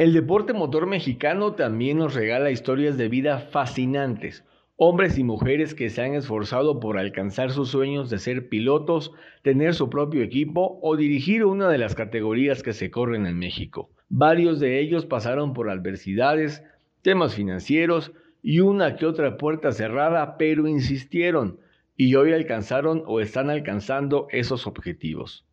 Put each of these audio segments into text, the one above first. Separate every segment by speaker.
Speaker 1: El deporte motor mexicano también nos regala historias de vida fascinantes. Hombres y mujeres que se han esforzado por alcanzar sus sueños de ser pilotos, tener su propio equipo o dirigir una de las categorías que se corren en México. Varios de ellos pasaron por adversidades, temas financieros y una que otra puerta cerrada, pero insistieron y hoy alcanzaron o están alcanzando esos objetivos.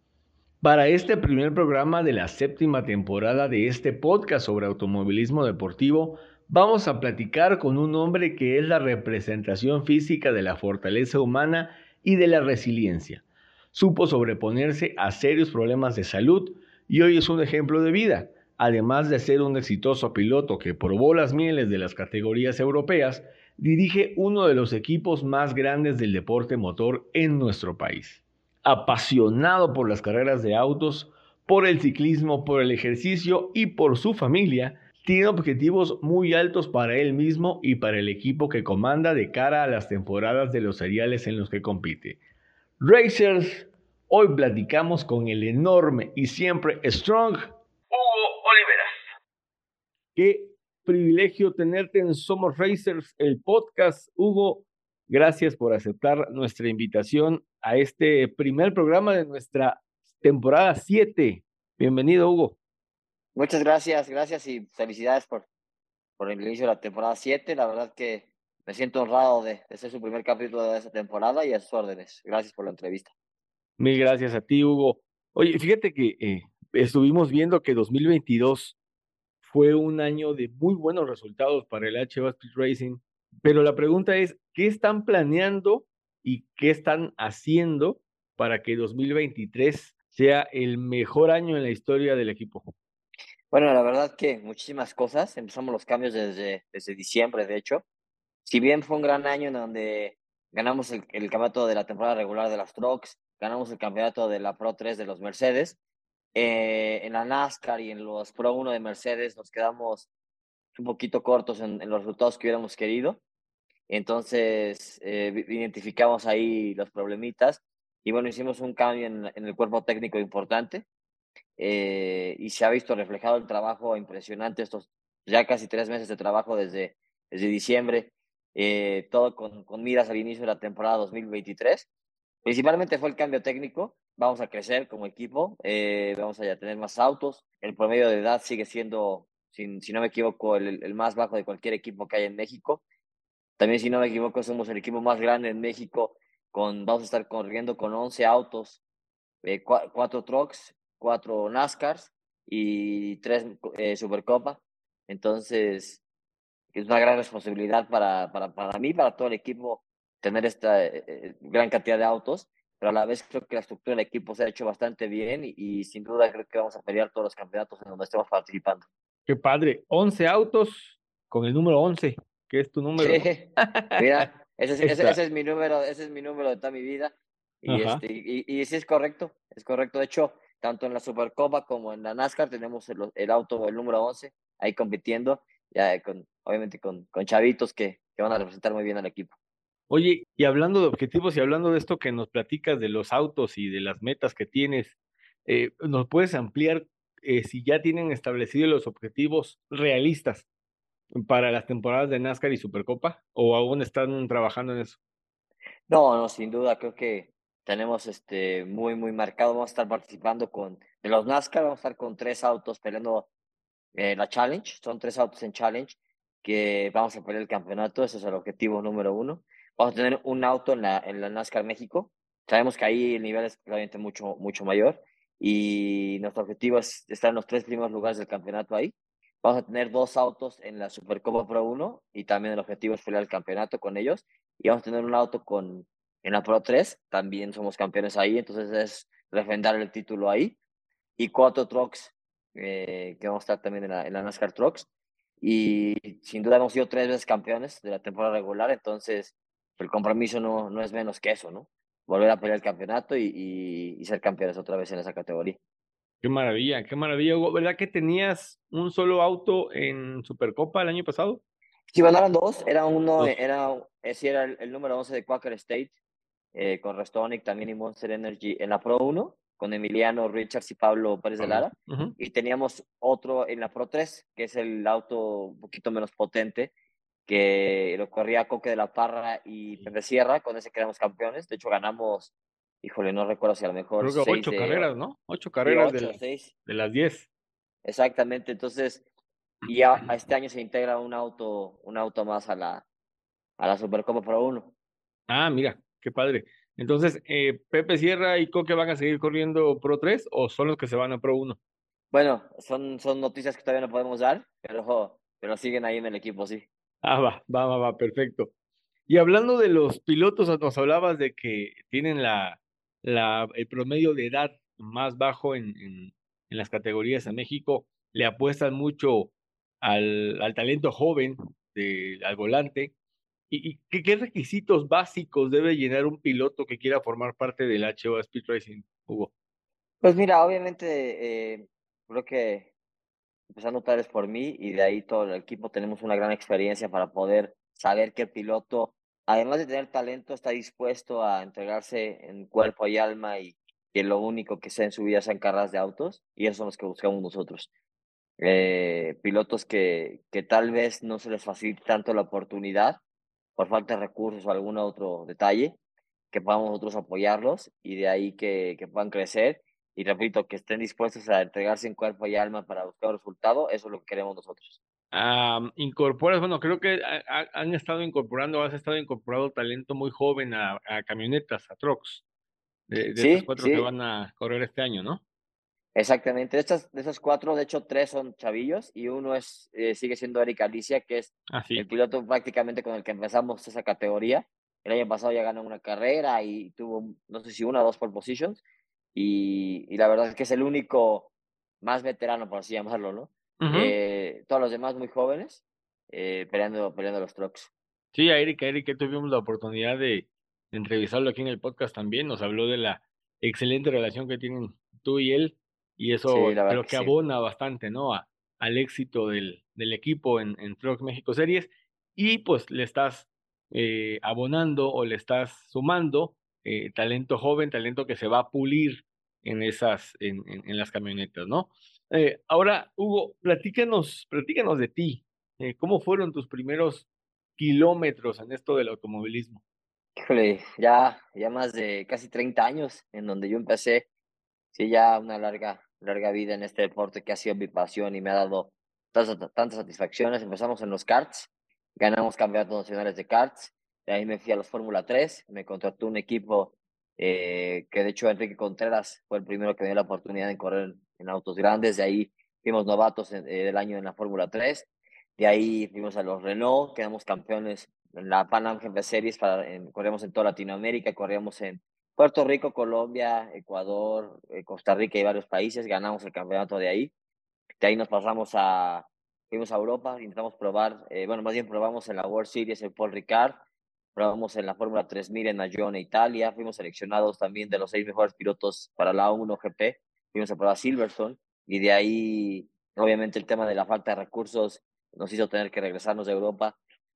Speaker 1: Para este primer programa de la séptima temporada de este podcast sobre automovilismo deportivo, vamos a platicar con un hombre que es la representación física de la fortaleza humana y de la resiliencia. Supo sobreponerse a serios problemas de salud y hoy es un ejemplo de vida. Además de ser un exitoso piloto que probó las mieles de las categorías europeas, dirige uno de los equipos más grandes del deporte motor en nuestro país apasionado por las carreras de autos, por el ciclismo, por el ejercicio y por su familia, tiene objetivos muy altos para él mismo y para el equipo que comanda de cara a las temporadas de los seriales en los que compite. Racers, hoy platicamos con el enorme y siempre strong Hugo Oliveras. Qué privilegio tenerte en Somos Racers, el podcast. Hugo, gracias por aceptar nuestra invitación a este primer programa de nuestra temporada 7. Bienvenido, Hugo.
Speaker 2: Muchas gracias, gracias y felicidades por, por el inicio de la temporada 7. La verdad que me siento honrado de, ser su primer capítulo de esta temporada y a sus órdenes. Gracias por la entrevista.
Speaker 1: Mil gracias a ti, Hugo. Oye, fíjate que eh, estuvimos viendo que 2022 fue un año de muy buenos resultados para el HVA Speed Racing, pero la pregunta es, ¿qué están planeando y qué están haciendo para que 2023 sea el mejor año en la historia del equipo?
Speaker 2: Bueno, la verdad que muchísimas cosas. Empezamos los cambios desde, desde diciembre, de hecho. Si bien fue un gran año en donde ganamos el, campeonato de la temporada regular de las Trucks, ganamos el campeonato de la Pro 3 de los Mercedes, eh, en la NASCAR y en los Pro 1 de Mercedes nos quedamos un poquito cortos en los resultados que hubiéramos querido. Entonces, eh, identificamos ahí los problemitas y bueno, hicimos un cambio en, el cuerpo técnico importante eh, y se ha visto reflejado el trabajo impresionante, estos ya casi tres meses de trabajo desde, desde diciembre, eh, todo con, con miras al inicio de la temporada 2023. Principalmente fue el cambio técnico, vamos a crecer como equipo, vamos a tener más autos, el promedio de edad sigue siendo, si, si no me equivoco, el, el más bajo de cualquier equipo que hay en México. También, si no me equivoco, somos el equipo más grande en México. Con, vamos a estar corriendo con 11 autos, eh, 4 trucks, 4 NASCARs y 3 eh, Supercopa. Entonces, es una gran responsabilidad para, para, para mí, para todo el equipo, tener esta eh, eh, gran cantidad de autos, pero a la vez creo que la estructura del equipo se ha hecho bastante bien y, y, sin duda creo que vamos a pelear todos los campeonatos en donde estemos participando.
Speaker 1: Qué padre, 11 autos con el número 11. ¿Qué es tu número?
Speaker 2: Mira, ese es, ese, es, mi número, ese es mi número de toda mi vida. Y, este, y, y, sí es correcto, es correcto. De hecho, tanto en la Supercopa como en la NASCAR tenemos el, el auto, el número 11, ahí compitiendo, ya con, obviamente con, con chavitos que, que van a representar muy bien al equipo.
Speaker 1: Oye, y hablando de objetivos y hablando de esto que nos platicas de los autos y de las metas que tienes, eh, ¿nos puedes ampliar eh, si ya tienen establecidos los objetivos realistas para las temporadas de NASCAR y Supercopa o aún están trabajando en eso?
Speaker 2: No, no, sin duda, creo que tenemos este muy, muy marcado. Vamos a estar participando con, de los NASCAR, vamos a estar con tres autos peleando eh, la Challenge, son tres autos en Challenge que vamos a pelear el campeonato, ese es el objetivo número uno. Vamos a tener un auto en la, en la NASCAR México, sabemos que ahí el nivel es claramente mucho, mucho mayor y nuestro objetivo es estar en los tres primeros lugares del campeonato ahí. Vamos a tener dos autos en la Supercopa Pro 1 y también el objetivo es pelear el campeonato con ellos. Y vamos a tener un auto con, en la Pro 3, también somos campeones ahí, entonces es refrendar el título ahí. Y cuatro trucks eh, que vamos a estar también en la, en la NASCAR Trucks. Y sin duda hemos sido tres veces campeones de la temporada regular, entonces el compromiso no, no es menos que eso, ¿no? Volver a pelear el campeonato y, y, y ser campeones otra vez en esa categoría.
Speaker 1: Qué maravilla, qué maravilla. ¿Verdad que tenías un solo auto en Supercopa el año pasado?
Speaker 2: Sí, ganaron dos. Era uno, dos. era, ese era el, el, número 11 de Quaker State, eh, con Restonic también y Monster Energy en la Pro 1, con Emiliano Richards y Pablo Pérez de Lara. Uh -huh. Y teníamos otro en la Pro 3, que es el auto un poquito menos potente, que lo corría Coque de la Parra y Pepe Sierra. Con ese quedamos campeones. De hecho, ganamos híjole, no recuerdo si a lo mejor.
Speaker 1: Creo que ocho de, carreras, ¿no? Ocho carreras ocho, de, las, seis. de las diez.
Speaker 2: Exactamente, entonces, y ya a este año se integra un auto, un auto más a la, a la Supercopa Pro 1.
Speaker 1: Ah, mira, qué padre. Entonces, eh, ¿Pepe Sierra y Coque van a seguir corriendo Pro 3 o son los que se van a Pro 1?
Speaker 2: Bueno, son, son noticias que todavía no podemos dar, pero, pero siguen ahí en el equipo, sí.
Speaker 1: Ah, va, va, va, va, perfecto. Y hablando de los pilotos, nos hablabas de que tienen la, el promedio de edad más bajo en, en, las categorías en México, le apuestan mucho al, al talento joven, al volante. ¿Y, qué, requisitos básicos debe llenar un piloto que quiera formar parte del HO Speed Racing, Hugo?
Speaker 2: Pues mira, obviamente eh, creo que empezando tal vez por mí y de ahí todo el equipo tenemos una gran experiencia para poder saber qué piloto además de tener talento, está dispuesto a entregarse en cuerpo y alma y que lo único que sea en su vida sean carreras de autos, y eso son los que buscamos nosotros. Eh, pilotos que, que tal vez no se les facilite tanto la oportunidad por falta de recursos o algún otro detalle, que podamos nosotros apoyarlos y de ahí que, que puedan crecer. Y repito, que estén dispuestos a entregarse en cuerpo y alma para buscar resultado, eso es lo que queremos nosotros.
Speaker 1: Um, incorporas, bueno, creo que ha, han estado incorporando, has estado incorporado talento muy joven a, a camionetas, a trucks, de, de sí, estos cuatro sí. que van a correr este año, ¿no?
Speaker 2: Exactamente, de, estas, de esos cuatro, de hecho, tres son chavillos y uno es eh, sigue siendo Eric Alicia, que es
Speaker 1: ah, sí.
Speaker 2: el piloto prácticamente con el que empezamos esa categoría. El año pasado ya ganó una carrera y tuvo, no sé si una o dos pole positions, y, y la verdad es que es el único más veterano, por así llamarlo, ¿no? Uh -huh. eh, todos los demás muy jóvenes, eh, peleando, peleando los trucks.
Speaker 1: Sí, a Eric, a Eric, tuvimos la oportunidad de, de entrevistarlo aquí en el podcast también, nos habló de la excelente relación que tienen tú y él, y eso sí, creo que, que sí. abona bastante, ¿no? A, al éxito del, del equipo en, en Truck México Series, y pues le estás eh, abonando o le estás sumando eh, talento joven, talento que se va a pulir en esas, en, en, en las camionetas, ¿no? Eh, ahora, Hugo, platícanos, platícanos de ti. Eh, ¿Cómo fueron tus primeros kilómetros en esto del automovilismo?
Speaker 2: Híjole, ya, ya más de casi 30 años en donde yo empecé. Sí, ya una larga, larga vida en este deporte que ha sido mi pasión y me ha dado tantas, tantas satisfacciones. Empezamos en los karts, ganamos campeonatos nacionales de karts. De ahí me fui a los Fórmula 3, me contrató un equipo eh, que de hecho Enrique Contreras fue el primero que me dio la oportunidad de correr en autos grandes, de ahí fuimos novatos en, eh, del año en la Fórmula 3, de ahí fuimos a los Renault, quedamos campeones en la Pan Am Series, para, en, corríamos en toda Latinoamérica, corríamos en Puerto Rico, Colombia, Ecuador, eh, Costa Rica y varios países, ganamos el campeonato de ahí, de ahí nos pasamos a, fuimos a Europa, intentamos probar, eh, bueno, más bien probamos en la World Series el Paul Ricard, probamos en la Fórmula 3000 en Ayone, Italia, fuimos seleccionados también de los seis mejores pilotos para la 1 GP, fuimos a probar Silverstone y de ahí, obviamente, el tema de la falta de recursos nos hizo tener que regresarnos de Europa.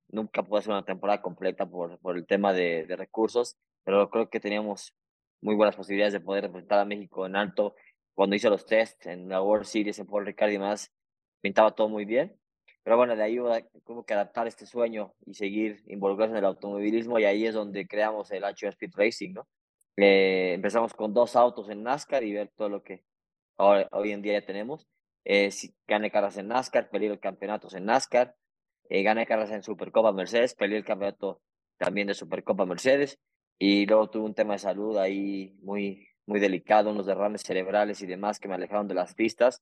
Speaker 2: Nunca pude hacer una temporada completa por, por el tema de, de recursos, pero creo que teníamos muy buenas posibilidades de poder representar a México en alto. Cuando hice los tests en la World Series, en Paul Ricard y demás, pintaba todo muy bien. Pero bueno, de ahí hubo que adaptar este sueño y seguir involucrarse en el automovilismo y ahí es donde creamos el HO Speed Racing, ¿no? Eh, empezamos con dos autos en NASCAR y ver todo lo que ahora, hoy en día ya tenemos. Eh, gané carreras en NASCAR, peleé campeonatos en NASCAR, eh, gané carreras en Supercopa Mercedes, peleé el campeonato también de Supercopa Mercedes y luego tuve un tema de salud ahí muy, muy delicado, unos derrames cerebrales y demás que me alejaron de las pistas.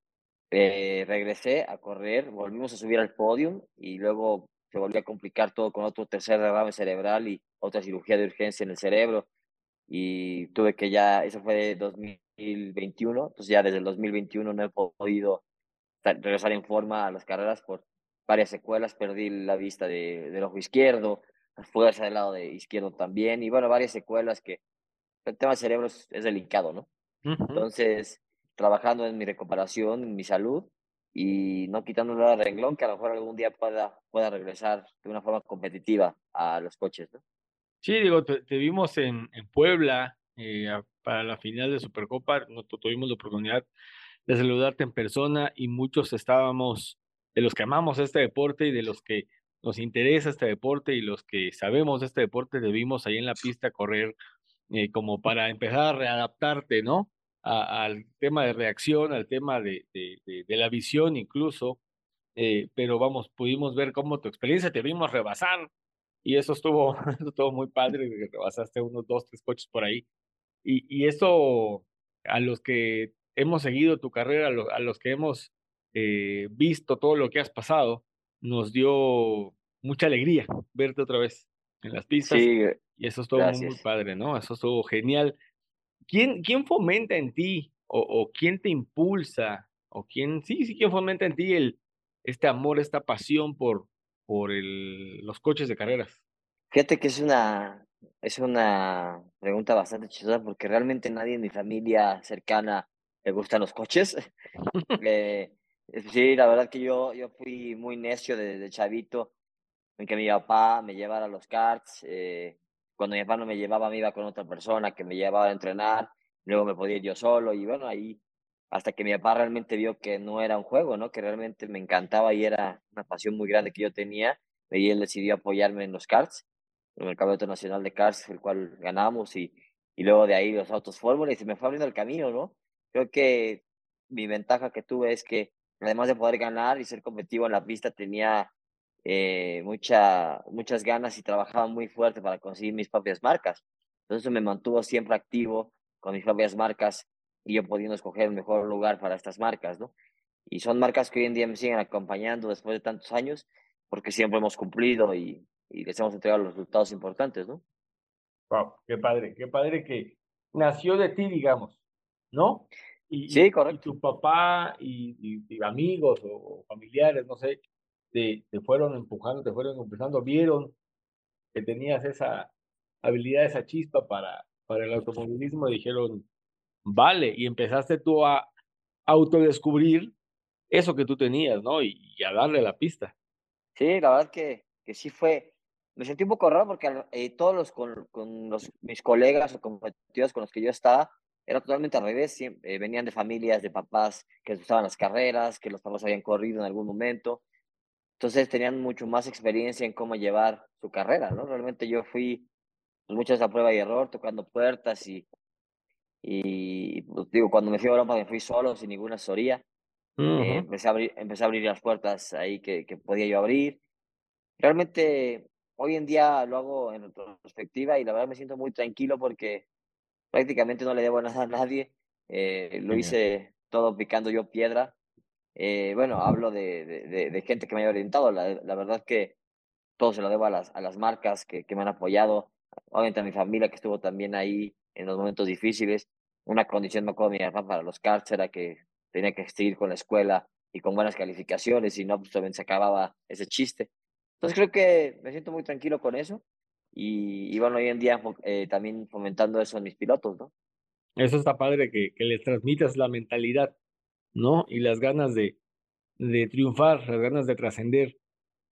Speaker 2: Eh, regresé a correr, volvimos a subir al podio y luego se volvió a complicar todo con otro tercer derrame cerebral y otra cirugía de urgencia en el cerebro. Y tuve que ya, eso fue 2021, entonces ya desde el 2021 no he podido regresar en forma a las carreras por varias secuelas. Perdí la vista de, del ojo izquierdo, la fuerza del lado de izquierdo también, y bueno, varias secuelas que el tema del cerebro es, delicado, ¿no? Entonces, trabajando en mi recuperación, en mi salud, y no quitándole la renglón, que a lo mejor algún día pueda, pueda regresar de una forma competitiva a los coches, ¿no?
Speaker 1: Sí, digo, te, vimos en, en Puebla eh, para la final de Supercopa, no tuvimos la oportunidad de saludarte en persona y muchos estábamos, de los que amamos este deporte y de los que nos interesa este deporte y los que sabemos este deporte, debimos ahí en la pista correr eh, como para empezar a readaptarte, ¿no? Al tema de reacción, al tema de, de, de, la visión incluso, eh, pero vamos, pudimos ver cómo tu experiencia te vimos rebasar y eso estuvo, estuvo muy padre, que rebasaste unos dos, tres coches por ahí. Y, y eso a los que hemos seguido tu carrera, a, los que hemos eh, visto todo lo que has pasado, nos dio mucha alegría verte otra vez en las pistas.
Speaker 2: Sí,
Speaker 1: y eso estuvo muy, muy, padre, ¿no? Eso estuvo genial. ¿Quién, quién fomenta en ti o, o, quién te impulsa o quién, sí, sí, quién fomenta en ti el, este amor, esta pasión por, por el, los coches de carreras?
Speaker 2: Fíjate que es una, es una pregunta bastante chistosa porque realmente nadie en mi familia cercana le gustan los coches. eh, sí, la verdad que yo, yo fui muy necio desde chavito en que mi papá me llevara a los karts. Eh, cuando mi papá no me llevaba, me iba con otra persona que me llevaba a entrenar. Luego me podía ir yo solo y bueno, ahí hasta que mi papá realmente vio que no era un juego, ¿no? Que realmente me encantaba y era una pasión muy grande que yo tenía. Y él decidió apoyarme en los karts, en el Campeonato Nacional de Karts, el cual ganamos y, y luego de ahí los autos fórmula y se me fue abriendo el camino, ¿no? Creo que mi ventaja que tuve es que además de poder ganar y ser competitivo en la pista, tenía eh, mucha, muchas ganas y trabajaba muy fuerte para conseguir mis propias marcas. Entonces me mantuvo siempre activo con mis propias marcas y yo pudiendo escoger el mejor lugar para estas marcas, ¿no? Y son marcas que hoy en día me siguen acompañando después de tantos años porque siempre hemos cumplido y, y les hemos entregado los resultados importantes, ¿no?
Speaker 1: Wow, qué padre, qué padre que nació de ti, digamos, ¿no?
Speaker 2: Y, sí, correcto.
Speaker 1: Y tu papá y, amigos o, familiares, no sé, te, te, fueron empujando, te fueron empezando, vieron que tenías esa habilidad, esa chispa para, para el automovilismo, dijeron, vale, y empezaste tú a autodescubrir eso que tú tenías, ¿no? Y, a darle la pista.
Speaker 2: Sí, la verdad que, que sí fue, me sentí un poco raro porque eh, todos los con, con los, mis colegas o competidores con los que yo estaba, era totalmente al revés, eh, venían de familias, de papás que les las carreras, que los papás habían corrido en algún momento, entonces tenían mucho más experiencia en cómo llevar su carrera, ¿no? Realmente yo fui muchas a prueba y error, tocando puertas y, y pues, digo, cuando me fui a Europa me fui solo, sin ninguna asesoría. Eh, empecé, a abrir, empecé a abrir las puertas ahí que, que podía yo abrir. Realmente hoy en día lo hago en retrospectiva y la verdad me siento muy tranquilo porque prácticamente no le debo nada a nadie. Eh, lo hice todo picando yo piedra. Eh, bueno, hablo de, de, de, gente que me haya orientado. La, la, verdad que todo se lo debo a las, a las marcas que, que me han apoyado. Obviamente a mi familia que estuvo también ahí en los momentos difíciles. Una condición, me acuerdo, mi papá para los karts era que tenía que seguir con la escuela y con buenas calificaciones, y no, pues también se acababa ese chiste. Entonces creo que me siento muy tranquilo con eso y, y bueno, hoy en día eh, también fomentando eso en mis pilotos, ¿no?
Speaker 1: Eso está padre que, que les transmitas la mentalidad, ¿no? Y las ganas de, de triunfar, las ganas de trascender.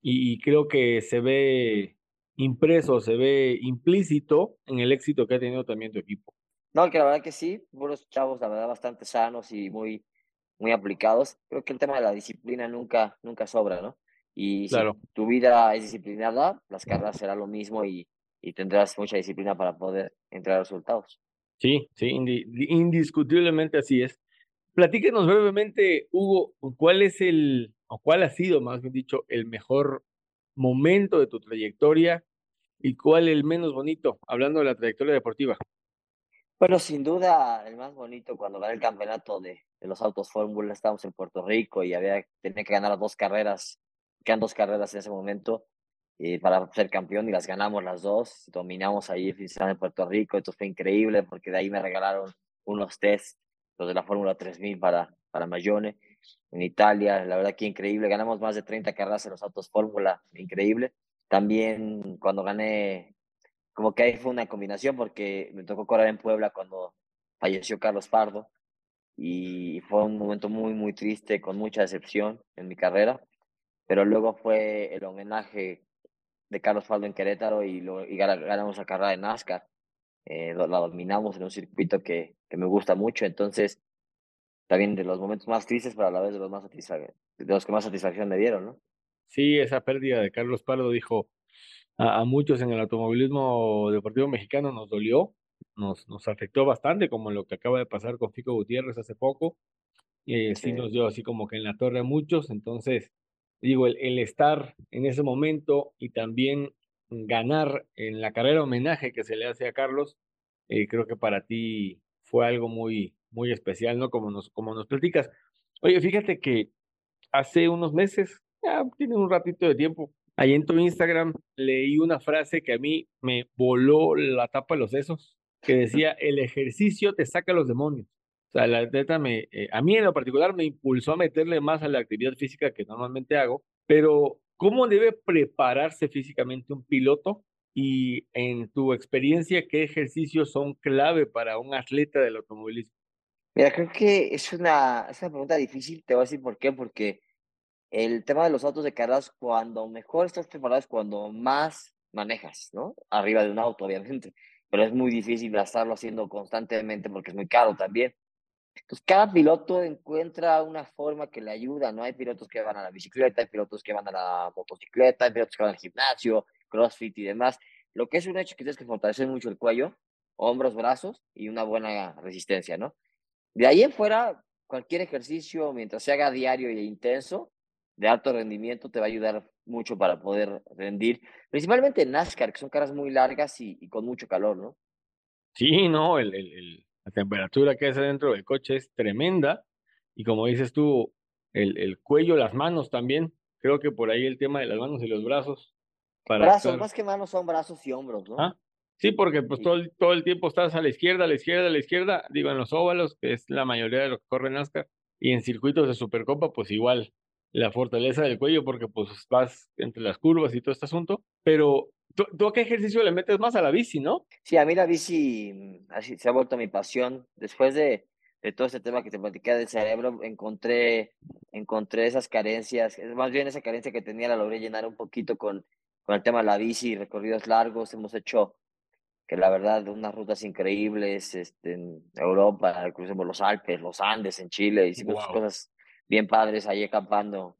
Speaker 1: Y, y, creo que se ve impreso, se ve implícito en el éxito que ha tenido también tu equipo.
Speaker 2: No, que la verdad que sí, buenos chavos, la verdad, bastante sanos y muy, muy aplicados. Creo que el tema de la disciplina nunca, nunca sobra, ¿no? Y si tu vida es disciplinada, las carreras será lo mismo y, y tendrás mucha disciplina para poder entregar resultados.
Speaker 1: Sí, sí, indiscutiblemente así es. Platíquenos brevemente, Hugo, cuál es el, o cuál ha sido, más bien dicho, el mejor momento de tu trayectoria y cuál el menos bonito, hablando de la trayectoria deportiva.
Speaker 2: Bueno, sin duda, el más bonito cuando gané el campeonato de, los autos Fórmula, estábamos en Puerto Rico y había tenía que ganar dos carreras quedan dos carreras en ese momento. eh, para ser campeón y las ganamos las dos. Dominamos ahí en Puerto Rico, esto fue increíble porque de ahí me regalaron unos test, los de la Fórmula 3000 para, para Mayone en Italia, la verdad que increíble, ganamos más de 30 carreras en los autos Fórmula, increíble. También cuando gané, como que ahí fue una combinación porque me tocó correr en Puebla cuando falleció Carlos Pardo y fue un momento muy, muy triste, con mucha decepción en mi carrera, pero luego fue el homenaje de Carlos Pardo en Querétaro y, lo, y ganamos la carrera de NASCAR. Eh, la dominamos en un circuito que, que me gusta mucho, entonces también de los momentos más tristes, pero a la vez de los, más de los que más satisfacción me dieron, ¿no?
Speaker 1: Sí, esa pérdida de Carlos Pardo dijo a, muchos en el automovilismo deportivo mexicano nos dolió, nos, nos afectó bastante, como lo que acaba de pasar con Fico Gutiérrez hace poco. y sí. nos dio así como que en la torre a muchos, entonces digo, el, el estar en ese momento y también ganar en la carrera homenaje que se le hace a Carlos, eh, creo que para ti fue algo muy, muy especial, ¿no? Como nos, como nos platicas. Oye, fíjate que hace unos meses, ya tiene un ratito de tiempo, ahí en tu Instagram leí una frase que a mí me voló la tapa de los sesos, que decía, el ejercicio te saca los demonios. O sea, la neta me, eh, a mí en lo particular me impulsó a meterle más a la actividad física que normalmente hago, pero ¿cómo debe prepararse físicamente un piloto? Y en tu experiencia, ¿qué ejercicios son clave para un atleta del automovilismo?
Speaker 2: Mira, creo que es una, es una pregunta difícil, te voy a decir por qué, porque el tema de los autos de carreras, cuando mejor estás preparado es cuando más manejas, ¿no? Arriba de un auto, obviamente, pero es muy difícil estarlo haciendo constantemente porque es muy caro también. Entonces, cada piloto encuentra una forma que le ayuda, ¿no? Hay pilotos que van a la bicicleta, hay pilotos que van a la motocicleta, hay pilotos que van al gimnasio, crossfit y demás. Lo que es un hecho que tienes que fortalecer mucho el cuello, hombros, brazos y una buena resistencia, ¿no? De ahí en fuera, cualquier ejercicio, mientras se haga diario e intenso, de alto rendimiento, te va a ayudar mucho para poder rendir, principalmente en NASCAR, que son caras muy largas y, con mucho calor, ¿no?
Speaker 1: Sí, no, el, el, la temperatura que hace dentro del coche es tremenda y como dices tú, el, el cuello, las manos también, creo que por ahí el tema de las manos y los brazos.
Speaker 2: Para brazos, más que manos son brazos y hombros, ¿no?
Speaker 1: ¿Ah? Sí, porque pues todo, el, todo el tiempo estás a la izquierda, a la izquierda, a la izquierda, digo, en los óvalos, que es la mayoría de lo que corre NASCAR, y en circuitos de Supercopa, pues igual, la fortaleza del cuello, porque pues vas entre las curvas y todo este asunto, pero ¿tú, a qué ejercicio le metes más a la bici, no?
Speaker 2: Sí, a mí la bici mm, así se ha vuelto mi pasión. Después de, de todo este tema que te platicé del cerebro, encontré, encontré esas carencias, más bien esa carencia que tenía la logré llenar un poquito con, con el tema de la bici, recorridos largos, hemos hecho que la verdad, unas rutas increíbles este, en Europa, crucemos los Alpes, los Andes en Chile, hicimos cosas bien padres ahí acampando.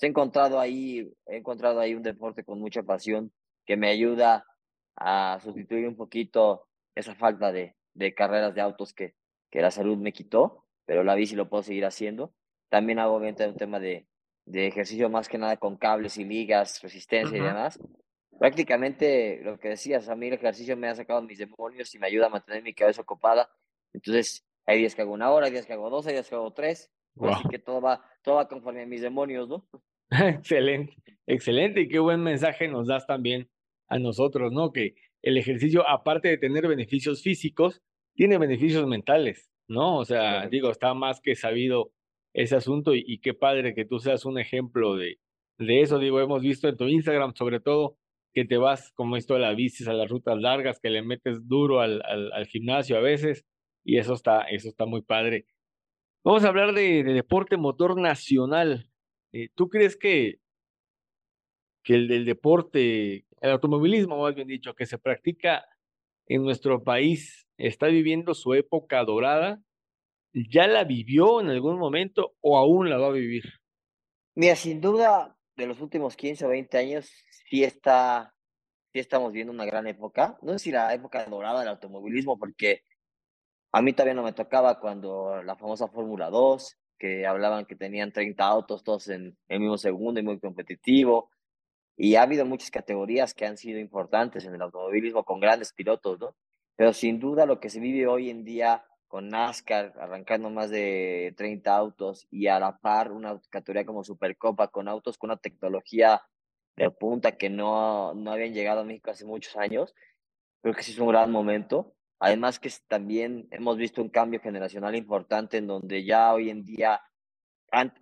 Speaker 2: He encontrado ahí, he encontrado ahí un deporte con mucha pasión que me ayuda a sustituir un poquito esa falta de, de carreras de autos que, que la salud me quitó, pero la bici lo puedo seguir haciendo. También hago obviamente un tema de, de ejercicio más que nada con cables y ligas, resistencia y demás prácticamente lo que decías, a mí el ejercicio me ha sacado mis demonios y me ayuda a mantener mi cabeza ocupada. Entonces, hay días que hago una hora, hay días que hago dos, hay días que hago tres. Así que todo va, todo va conforme a mis demonios, ¿no?
Speaker 1: excelente, excelente. Y qué buen mensaje nos das también a nosotros, ¿no? Que el ejercicio, aparte de tener beneficios físicos, tiene beneficios mentales, ¿no? O sea, digo, está más que sabido ese asunto y, y, qué padre que tú seas un ejemplo de, de eso. Digo, hemos visto en tu Instagram, sobre todo, que te vas como esto de la bici a las rutas largas, que le metes duro al, al, gimnasio a veces, y eso está, eso está muy padre. Vamos a hablar de, deporte motor nacional. Eh, ¿Tú crees que, que el del deporte, el automovilismo, más bien dicho, que se practica en nuestro país, está viviendo su época dorada? ¿Ya la vivió en algún momento o aún la va a vivir?
Speaker 2: Mira, sin duda, de los últimos 15 o 20 años, sí está, sí estamos viendo una gran época. No sé si la época dorada del automovilismo, porque a mí todavía no me tocaba cuando la famosa Fórmula 2, que hablaban que tenían 30 autos todos en el mismo segundo y muy competitivo. Y ha habido muchas categorías que han sido importantes en el automovilismo con grandes pilotos, ¿no? Pero sin duda lo que se vive hoy en día con NASCAR arrancando más de 30 autos y a la par una categoría como Supercopa con autos con una tecnología de punta que no, no habían llegado a México hace muchos años. Creo que sí es un gran momento. Además que también hemos visto un cambio generacional importante en donde ya hoy en día,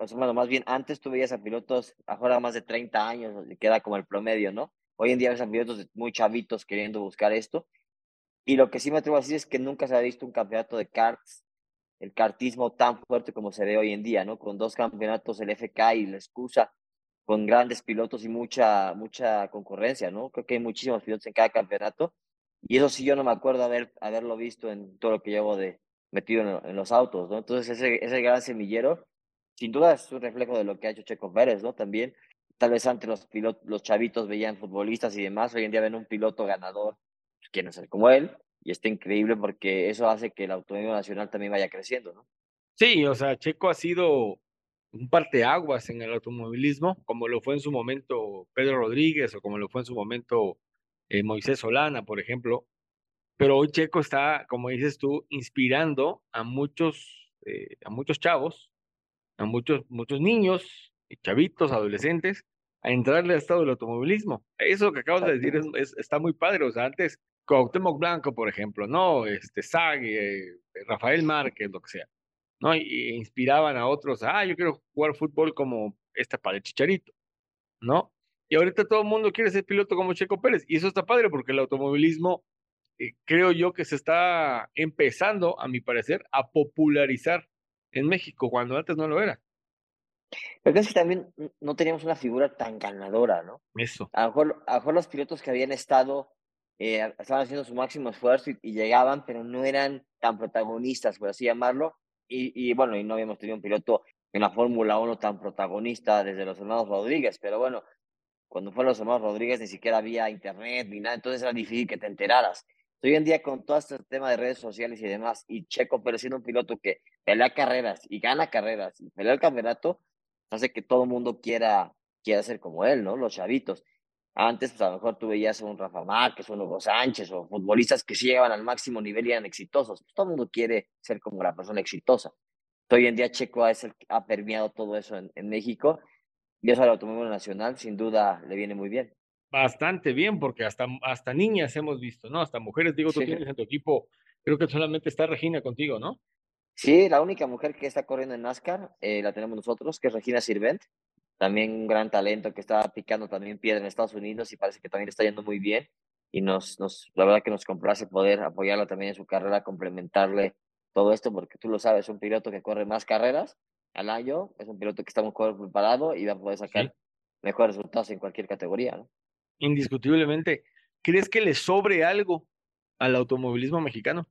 Speaker 2: o sea, más bien antes tú veías a pilotos ahora más de 30 años, que queda como el promedio, ¿no? Hoy en día ves a pilotos muy chavitos queriendo buscar esto. Y lo que sí me atrevo a decir es que nunca se ha visto un campeonato de karts, el kartismo tan fuerte como se ve hoy en día, ¿no? Con dos campeonatos, el FK y la excusa, con grandes pilotos y mucha, mucha concurrencia, ¿no? Creo que hay muchísimos pilotos en cada campeonato y eso sí yo no me acuerdo haber, haberlo visto en todo lo que llevo de metido en, los autos, ¿no? Entonces ese, ese gran semillero, sin duda es un reflejo de lo que ha hecho Checo Pérez, ¿no? También, tal vez antes los, pilotos, los chavitos veían futbolistas y demás, hoy en día ven un piloto ganador, pues, quieren ser como él, y está increíble porque eso hace que el automovilismo nacional también vaya creciendo, ¿no?
Speaker 1: Sí, o sea, Checo ha sido un parteaguas en el automovilismo, como lo fue en su momento Pedro Rodríguez o como lo fue en su momento eh, Moisés Solana, por ejemplo. Pero hoy Checo está, como dices tú, inspirando a muchos, eh, a muchos chavos, a muchos, muchos niños, chavitos, adolescentes, a entrarle al estado del automovilismo. Eso que acabas de decir es, está muy padre. O sea, antes, Cuauhtémoc Blanco, por ejemplo, ¿no? Este, eh, Rafael Márquez, lo que sea, ¿no? Y, inspiraban a otros, ah, yo quiero jugar fútbol como esta para el Chicharito, ¿no? Y ahorita todo el mundo quiere ser piloto como Checo Pérez. Y eso está padre porque el automovilismo, eh, creo yo que se está empezando, a mi parecer, a popularizar en México, cuando antes no lo era.
Speaker 2: Pero que también no teníamos una figura tan ganadora, ¿no?
Speaker 1: Eso.
Speaker 2: A lo mejor, a mejor los pilotos que habían estado eh, estaban haciendo su máximo esfuerzo y, llegaban, pero no eran tan protagonistas, por así llamarlo. Y, y bueno, y no habíamos tenido un piloto en la Fórmula 1 tan protagonista desde los hermanos Rodríguez, pero bueno, cuando fueron los hermanos Rodríguez ni siquiera había internet ni nada, entonces era difícil que te enteraras. Hoy en día con todo este tema de redes sociales y demás, y Checo pero siendo un piloto que pelea carreras y gana carreras y pelea el campeonato, hace que todo el mundo quiera, quiera ser como él, ¿no? Los chavitos. Antes, pues a lo mejor tú veías a un Rafa Márquez, un Hugo Sánchez, o futbolistas que sí llegaban al máximo nivel y eran exitosos. Pues todo el mundo quiere ser como la persona exitosa. Hoy en día Checo ha, ha permeado todo eso en, en México y eso al automóvil nacional sin duda le viene muy bien.
Speaker 1: Bastante bien, porque hasta, hasta niñas hemos visto, ¿no? Hasta mujeres, digo, tú tienes en tu equipo, creo que solamente está Regina contigo, ¿no?
Speaker 2: Sí, la única mujer que está corriendo en NASCAR eh, la tenemos nosotros, que es Regina Sirvent, también un gran talento que está picando también piedra en Estados Unidos y parece que también está yendo muy bien. Y nos, nos, la verdad que nos complace poder apoyarla también en su carrera, complementarle todo esto, porque tú lo sabes, es un piloto que corre más carreras al año, es un piloto que está muy preparado y va a poder sacar mejores resultados en cualquier categoría, ¿no?
Speaker 1: Indiscutiblemente. ¿Crees que le sobre algo al automovilismo mexicano?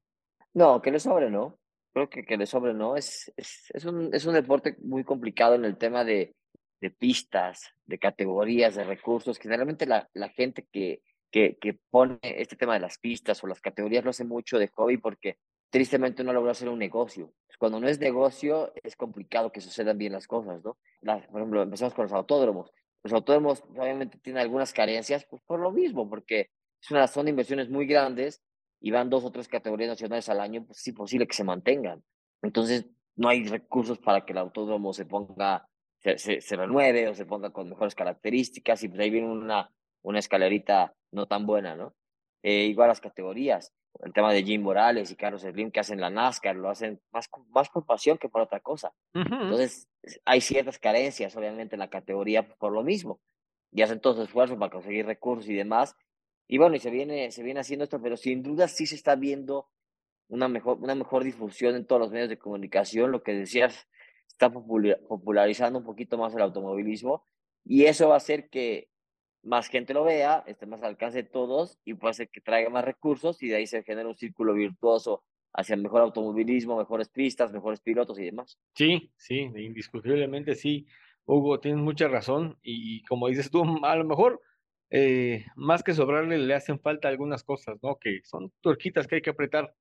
Speaker 2: No, que le sobre, no. Creo que que le sobre, no. Es, es, es, un, es un deporte muy complicado en el tema de, de pistas, de categorías, de recursos. Generalmente la, la gente que, que, que pone este tema de las pistas o las categorías lo hace mucho de hobby porque tristemente no logró hacer un negocio. Cuando no es negocio, es complicado que sucedan bien las cosas, ¿no? por ejemplo, empezamos con los autódromos. Los autódromos obviamente tienen algunas carencias, pues por lo mismo, porque es una, son inversiones muy grandes y van dos o tres categorías nacionales al año, pues es imposible que se mantengan. Entonces, no hay recursos para que el autódromo se ponga, se, se, renueve o se ponga con mejores características y pues ahí viene una, una escalerita no tan buena, ¿no? Eh, igual las categorías el tema de Jim Morales y Carlos Slim que hacen la NASCAR, lo hacen más, más por pasión que por otra cosa. Entonces, hay ciertas carencias, obviamente, en la categoría por lo mismo. Y hacen todos los esfuerzos para conseguir recursos y demás. Y bueno, y se viene, se viene haciendo esto, pero sin duda sí se está viendo una mejor, una mejor difusión en todos los medios de comunicación. Lo que decías, está popularizando un poquito más el automovilismo. Y eso va a hacer que más gente lo vea, esté más al alcance de todos y puede ser que traiga más recursos y de ahí se genera un círculo virtuoso hacia el mejor automovilismo, mejores pistas, mejores pilotos y demás.
Speaker 1: Sí, sí, indiscutiblemente sí. Hugo, tienes mucha razón y, como dices tú, a lo mejor eh, más que sobrarle le hacen falta algunas cosas, ¿no? Que son tuerquitas que hay que apretar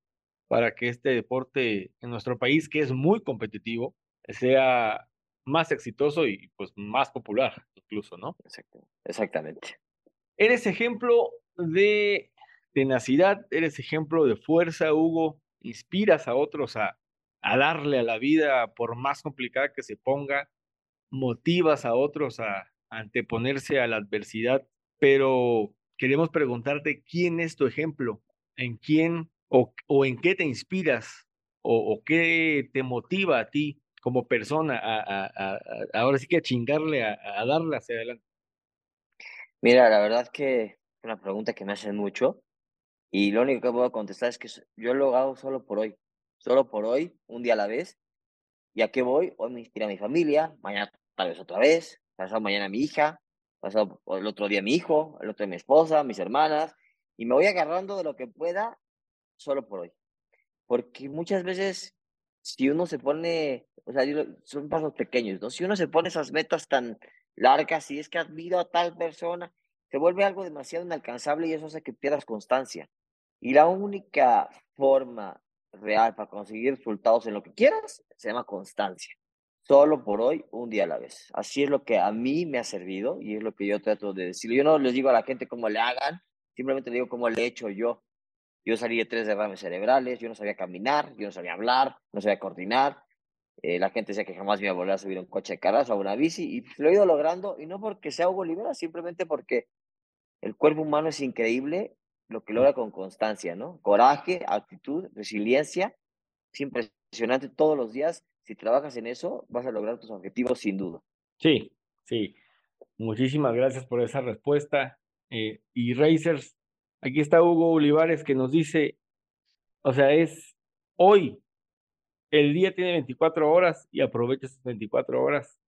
Speaker 1: para que este deporte en nuestro país, que es muy competitivo, sea más exitoso y pues más popular incluso, ¿no?
Speaker 2: exactamente.
Speaker 1: Eres ejemplo de tenacidad, eres ejemplo de fuerza, Hugo, inspiras a otros a, a darle a la vida por más complicada que se ponga, motivas a otros a, anteponerse a la adversidad, pero queremos preguntarte quién es tu ejemplo, en quién o, en qué te inspiras o, qué te motiva a ti como persona ahora sí que a chingarle, a, darle hacia adelante.
Speaker 2: Mira, la verdad que es una pregunta que me hacen mucho y lo único que puedo contestar es que yo lo hago solo por hoy, solo por hoy, un día a la vez. ¿Y a qué voy? Hoy me inspira mi familia, mañana tal vez otra vez, pasado mañana mi hija, pasado el otro día mi hijo, el otro día mi esposa, mis hermanas, y me voy agarrando de lo que pueda solo por hoy. Porque muchas veces, si uno se pone, o sea, son pasos pequeños, ¿no? Si uno se pone esas metas tan largas, si es que admiro a tal persona, se vuelve algo demasiado inalcanzable y eso hace que pierdas constancia. Y la única forma real para conseguir resultados en lo que quieras se llama constancia. Solo por hoy, un día a la vez. Así es lo que a mí me ha servido y es lo que yo trato de decir. Yo no les digo a la gente cómo le hagan, simplemente le digo cómo le he hecho yo. Yo salí de tres derrames cerebrales, yo no sabía caminar, yo no sabía hablar, no sabía coordinar. Eh, la gente decía que jamás me iba a volver a subir un coche de carras o una bici y lo he ido logrando y no porque sea Hugo Olivera, simplemente porque el cuerpo humano es increíble lo que logra con constancia, ¿no? Coraje, actitud, resiliencia, es impresionante todos los días. Si trabajas en eso, vas a lograr tus objetivos sin duda.
Speaker 1: Sí, sí. Muchísimas gracias por esa respuesta. Eh, y Racers, Aquí está Hugo Olivares que nos dice, o sea, es hoy, el día tiene 24 horas y aprovecha esas 24 horas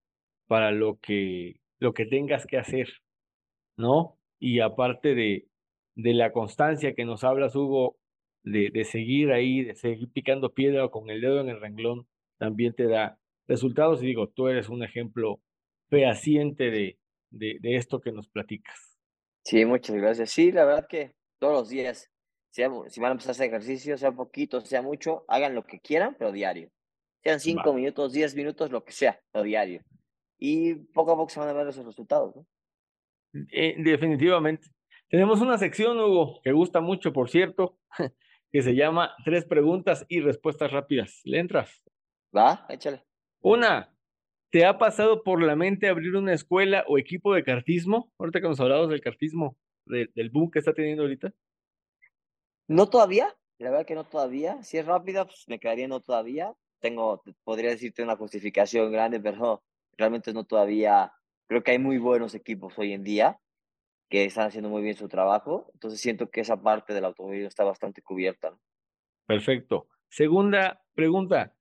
Speaker 1: para lo que, lo que tengas que hacer, ¿no? Y aparte de, de la constancia que nos hablas, Hugo, de, de seguir ahí, de seguir picando piedra con el dedo en el renglón, también te da resultados. Y digo, tú eres un ejemplo fehaciente de, de, de esto que nos platicas.
Speaker 2: Sí, muchas gracias. Sí, la verdad que todos los días. Sea, si van a empezar a hacer ejercicio, sea poquito, sea mucho, hagan lo que quieran, pero diario. Sean cinco minutos, diez minutos, lo que sea, pero diario. Y poco a poco se van a ver esos resultados. ¿no?
Speaker 1: Eh, definitivamente. Tenemos una sección, Hugo, que gusta mucho, por cierto, que se llama Tres preguntas y respuestas rápidas. ¿Le entras?
Speaker 2: Va, échale.
Speaker 1: Una, ¿te ha pasado por la mente abrir una escuela o equipo de cartismo? Ahorita que nos hablamos del cartismo, del boom que está teniendo ahorita?
Speaker 2: No todavía, la verdad que no todavía. Si es rápida, pues me quedaría no todavía. Tengo, podría decirte una justificación grande, pero realmente no todavía. Creo que hay muy buenos equipos hoy en día que están haciendo muy bien su trabajo. Entonces siento que esa parte del automovilismo está bastante cubierta.
Speaker 1: Perfecto. Segunda pregunta.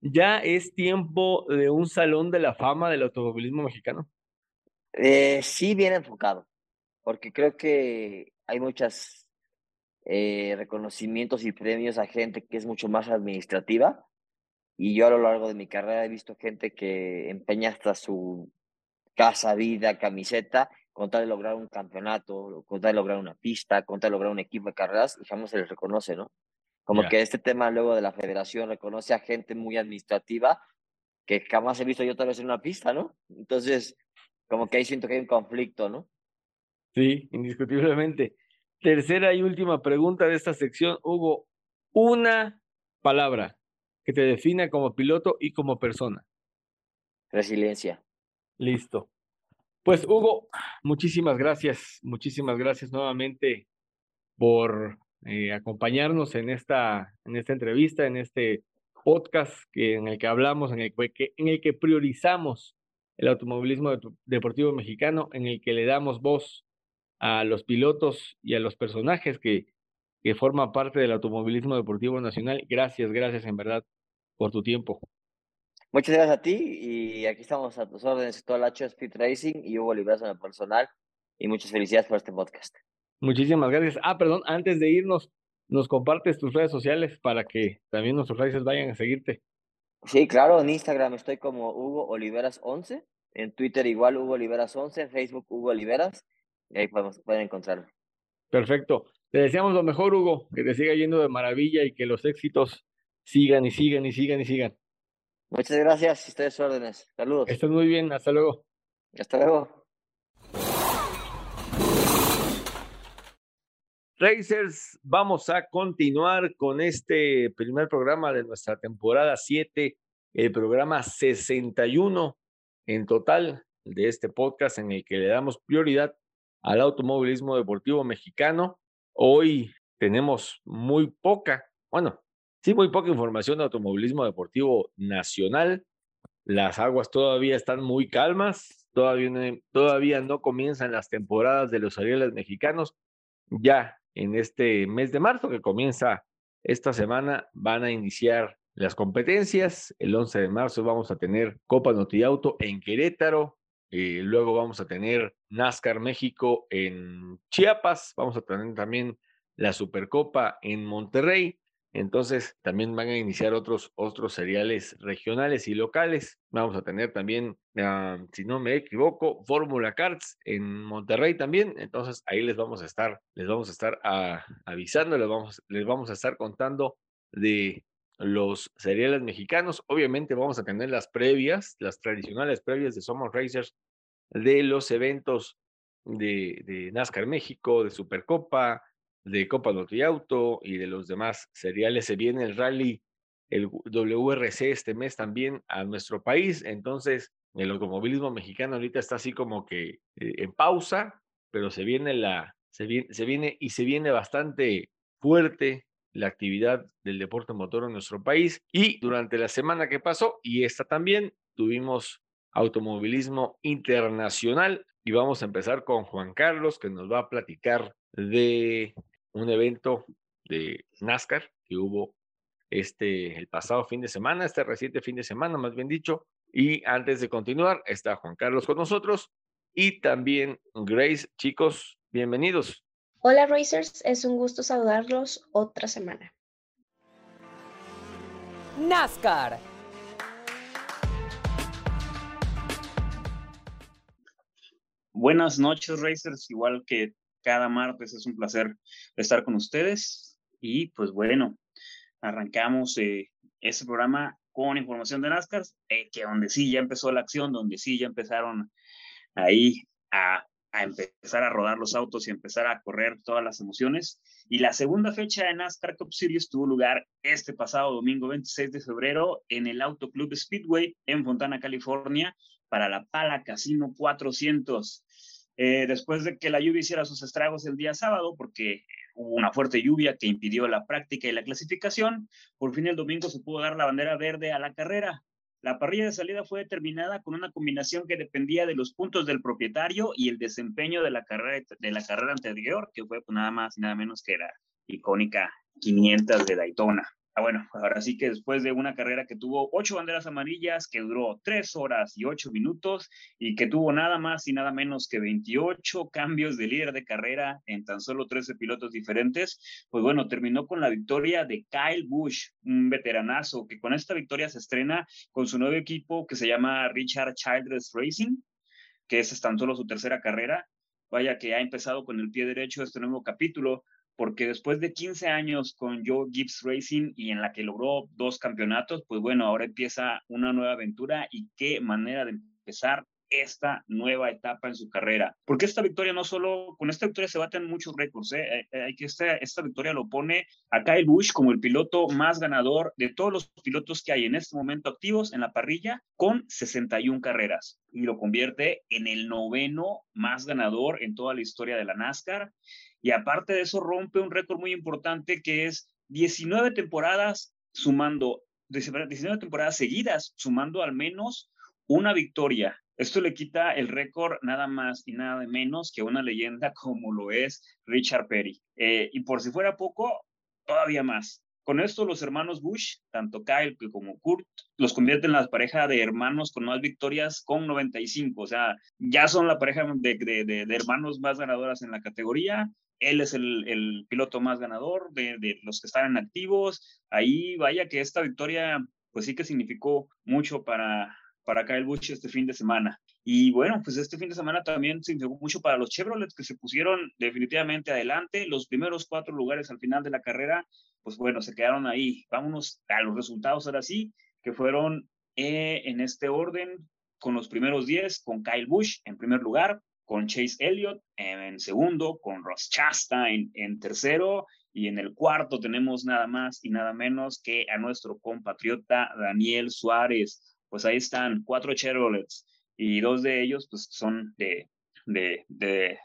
Speaker 1: ¿Ya es tiempo de un salón de la fama del automovilismo mexicano?
Speaker 2: Eh, sí, bien enfocado porque creo que hay muchos eh, reconocimientos y premios a gente que es mucho más administrativa. Y yo a lo largo de mi carrera he visto gente que empeña hasta su casa, vida, camiseta, con tal de lograr un campeonato, con tal de lograr una pista, con tal de lograr un equipo de carreras, y jamás se les reconoce, ¿no? Como que este tema luego de la federación reconoce a gente muy administrativa que jamás he visto yo tal vez en una pista, ¿no? Entonces, como que ahí siento que hay un conflicto, ¿no?
Speaker 1: Sí, indiscutiblemente. Tercera y última pregunta de esta sección, Hugo. Una palabra que te defina como piloto y como persona.
Speaker 2: Resiliencia.
Speaker 1: Listo. Pues Hugo, muchísimas gracias, muchísimas gracias nuevamente por eh, acompañarnos en esta, en esta entrevista, en este podcast que, en el que hablamos, en el que, en el que priorizamos el automovilismo deportivo mexicano, en el que le damos voz a los pilotos y a los personajes que, que forman parte del automovilismo deportivo nacional. Gracias, gracias en verdad por tu tiempo.
Speaker 2: Muchas gracias a ti y aquí estamos a tus órdenes, todo el H Speed Racing y Hugo Liberazo en el personal y muchas felicidades por este podcast.
Speaker 1: Muchísimas gracias. Ah, perdón, antes de irnos, nos compartes tus redes sociales para que también nuestros races vayan a seguirte.
Speaker 2: Sí, claro, en Instagram estoy como Hugo Oliveras 11, en Twitter igual Hugo Oliveras 11, en Facebook Hugo Oliveras y ahí podemos, pueden encontrarlo.
Speaker 1: Perfecto. Te deseamos lo mejor, Hugo, que te siga yendo de maravilla y que los éxitos sigan y sigan y sigan y sigan.
Speaker 2: Muchas gracias, ustedes órdenes. Saludos.
Speaker 1: Estás muy bien, hasta luego.
Speaker 2: Hasta luego.
Speaker 1: Racers, vamos a continuar con este primer programa de nuestra temporada 7, el programa 61 en total de este podcast en el que le damos prioridad al automovilismo deportivo mexicano. Hoy tenemos muy poca, bueno, sí, muy poca información de automovilismo deportivo nacional. Las aguas todavía están muy calmas, todavía todavía no comienzan las temporadas de los Arieles mexicanos. Ya en este mes de marzo que comienza esta semana van a iniciar las competencias. El 11 de marzo vamos a tener Copa Noti Auto en Querétaro. Eh, luego vamos a tener NASCAR México en Chiapas. Vamos a tener también la Supercopa en Monterrey. Entonces, también van a iniciar otros, otros seriales regionales y locales. Vamos a tener también, ah, si no me equivoco, Fórmula Cards en Monterrey también. Entonces, ahí les vamos a estar, les vamos a estar ah, avisando, les vamos, les vamos a estar contando de los seriales mexicanos. Obviamente vamos a tener las previas, las tradicionales previas de Somos Racers de los eventos de, de NASCAR México, de Supercopa, de Copa Noti Auto y de los demás seriales. Se viene el rally, el WRC este mes también a nuestro país. Entonces, el automovilismo mexicano ahorita está así como que eh, en pausa, pero se viene la, se viene, se viene y se viene bastante fuerte la actividad del deporte motor en nuestro país. Y durante la semana que pasó, y esta también, tuvimos automovilismo internacional. Y vamos a empezar con Juan Carlos, que nos va a platicar de un evento de NASCAR que hubo este, el pasado fin de semana, este reciente fin de semana, más bien dicho. Y antes de continuar, está Juan Carlos con nosotros y también Grace. Chicos, bienvenidos.
Speaker 3: Hola Racers, es un gusto saludarlos otra semana.
Speaker 4: NASCAR.
Speaker 5: Buenas noches Racers, igual que cada martes es un placer estar con ustedes y pues bueno, arrancamos eh, este programa con información de NASCAR, eh, que donde sí ya empezó la acción, donde sí ya empezaron ahí a, a, empezar a rodar los autos y empezar a correr todas las emociones. Y la segunda fecha de NASCAR Cup Series tuvo lugar este pasado domingo 26 de febrero en el Auto Club Speedway en Fontana, California, para la Pala Casino 400. Eh, después de que la lluvia hiciera sus estragos el día sábado, porque hubo una fuerte lluvia que impidió la práctica y la clasificación, por fin el domingo se pudo dar la bandera verde a la carrera. La parrilla de salida fue determinada con una combinación que dependía de los puntos del propietario y el desempeño de la carrera, de la carrera anterior, que fue pues, nada más y nada menos que la icónica 500 de Daytona. Ah, bueno, ahora sí que después de una carrera que tuvo ocho banderas amarillas, que duró tres horas y ocho minutos y que tuvo nada más y nada menos que 28 cambios de líder de carrera en tan solo 13 pilotos diferentes, pues bueno, terminó con la victoria de Kyle Busch, un veteranazo que con esta victoria se estrena con su nuevo equipo que se llama Richard Childress Racing, que es tan solo su tercera carrera. Vaya que ha empezado con el pie derecho este nuevo capítulo, porque después de 15 años con Joe Gibbs Racing y en la que logró dos campeonatos, pues bueno, ahora empieza una nueva aventura y qué manera de empezar esta nueva etapa en su carrera. Porque esta victoria no solo, con esta victoria se baten muchos récords, ¿eh? Eh, eh, esta, esta victoria lo pone a Kyle Busch como el piloto más ganador de todos los pilotos que hay en este momento activos en la parrilla con 61 carreras y lo convierte en el noveno más ganador en toda la historia de la NASCAR y aparte de eso, rompe un récord muy importante que es 19 temporadas sumando, 19 temporadas seguidas, sumando al menos una victoria. Esto le quita el récord nada más y nada menos que una leyenda como lo es Richard Perry. Eh, y por si fuera poco, todavía más. Con esto, los hermanos Bush, tanto Kyle como Kurt, los convierten en la pareja de hermanos con más victorias con 95. O sea, ya son la pareja de, de, de hermanos más ganadoras en la categoría él es el, piloto más ganador de, los que están en activos. Ahí vaya que esta victoria, pues sí que significó mucho para, para Kyle Busch este fin de semana. Y bueno, pues este fin de semana también significó mucho para los Chevrolet que se pusieron definitivamente adelante. Los primeros cuatro lugares al final de la carrera, pues bueno, se quedaron ahí. Vámonos a los resultados ahora sí, que fueron eh, en este orden, con los primeros 10, con Kyle Busch en primer lugar, con Chase Elliott en segundo, con Ross Chasta en, en, tercero y en el cuarto tenemos nada más y nada menos que a nuestro compatriota Daniel Suárez. Pues ahí están cuatro Chevrolets y dos de ellos pues, son de, de, de,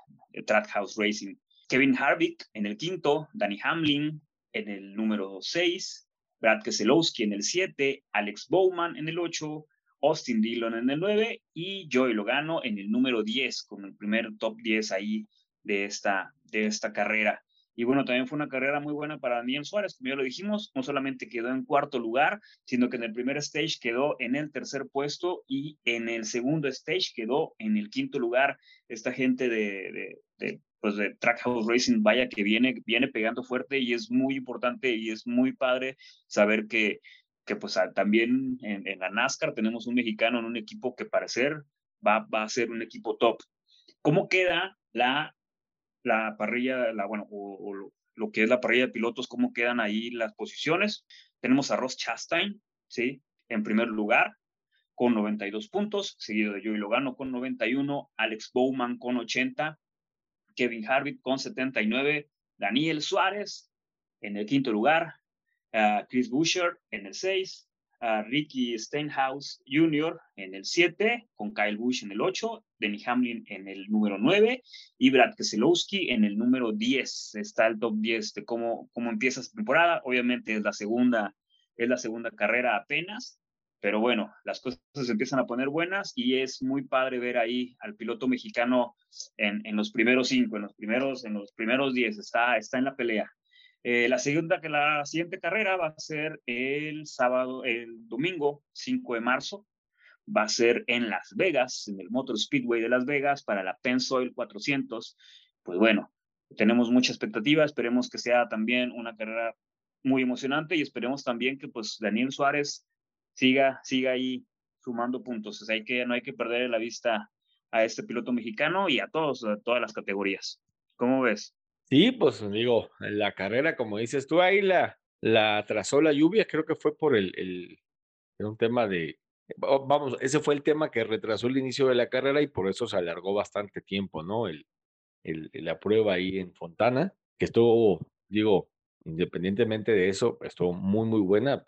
Speaker 5: Trackhouse Racing. Kevin Harvick en el quinto, Danny Hamlin en el número 6, Brad Keselowski en el 7, Alex Bowman en el 8, Austin Dillon en el 9 y Joey Logano en el número 10, con el primer top 10 ahí de esta, de esta carrera. Y bueno, también fue una carrera muy buena para Daniel Suárez, como ya lo dijimos, no solamente quedó en cuarto lugar, sino que en el primer stage quedó en el tercer puesto y en el segundo stage quedó en el quinto lugar. Esta gente de, de, pues de Trackhouse Racing, vaya que viene, viene pegando fuerte y es muy importante y es muy padre saber que, que pues también en, la NASCAR tenemos un mexicano en un equipo que parecer va, va a ser un equipo top. ¿Cómo queda la la parrilla, la, bueno, o, lo, que es la parrilla de pilotos, cómo quedan ahí las posiciones. Tenemos a Ross Chastain, ¿sí? En primer lugar, con 92 puntos, seguido de Joey Logano con 91, Alex Bowman con 80, Kevin Harvick con 79, Daniel Suárez en el quinto lugar, Chris Buescher en el 6, Ricky Stenhouse Jr. en el 7, con Kyle Busch en el 8, Denny Hamlin en el número 9 y Brad Keselowski en el número 10. Está el top 10 de cómo, cómo empieza esta temporada. Obviamente es la segunda, es la segunda carrera apenas, pero bueno, las cosas empiezan a poner buenas y es muy padre ver ahí al piloto mexicano en, en los primeros cinco, en los primeros, en los primeros 10, está, está en la pelea. Eh, la, segunda, que la siguiente carrera va a ser el sábado, el domingo 5 de marzo. Va a ser en Las Vegas, en el Motor Speedway de Las Vegas para la Pensoil 400. Pues bueno, tenemos mucha expectativa. Esperemos que sea también una carrera muy emocionante y esperemos también que pues Daniel Suárez siga, siga ahí sumando puntos. hay que, no hay que perder la vista a este piloto mexicano y a todos, a todas las categorías. ¿Cómo ves?
Speaker 1: Sí, pues digo, la carrera, como dices tú, ahí la, la atrasó la lluvia, creo que fue por el, el un tema de, vamos, ese fue el tema que retrasó el inicio de la carrera y por eso se alargó bastante tiempo, ¿no? El, el, la prueba ahí en Fontana, que estuvo, digo, independientemente de eso, estuvo muy, muy buena.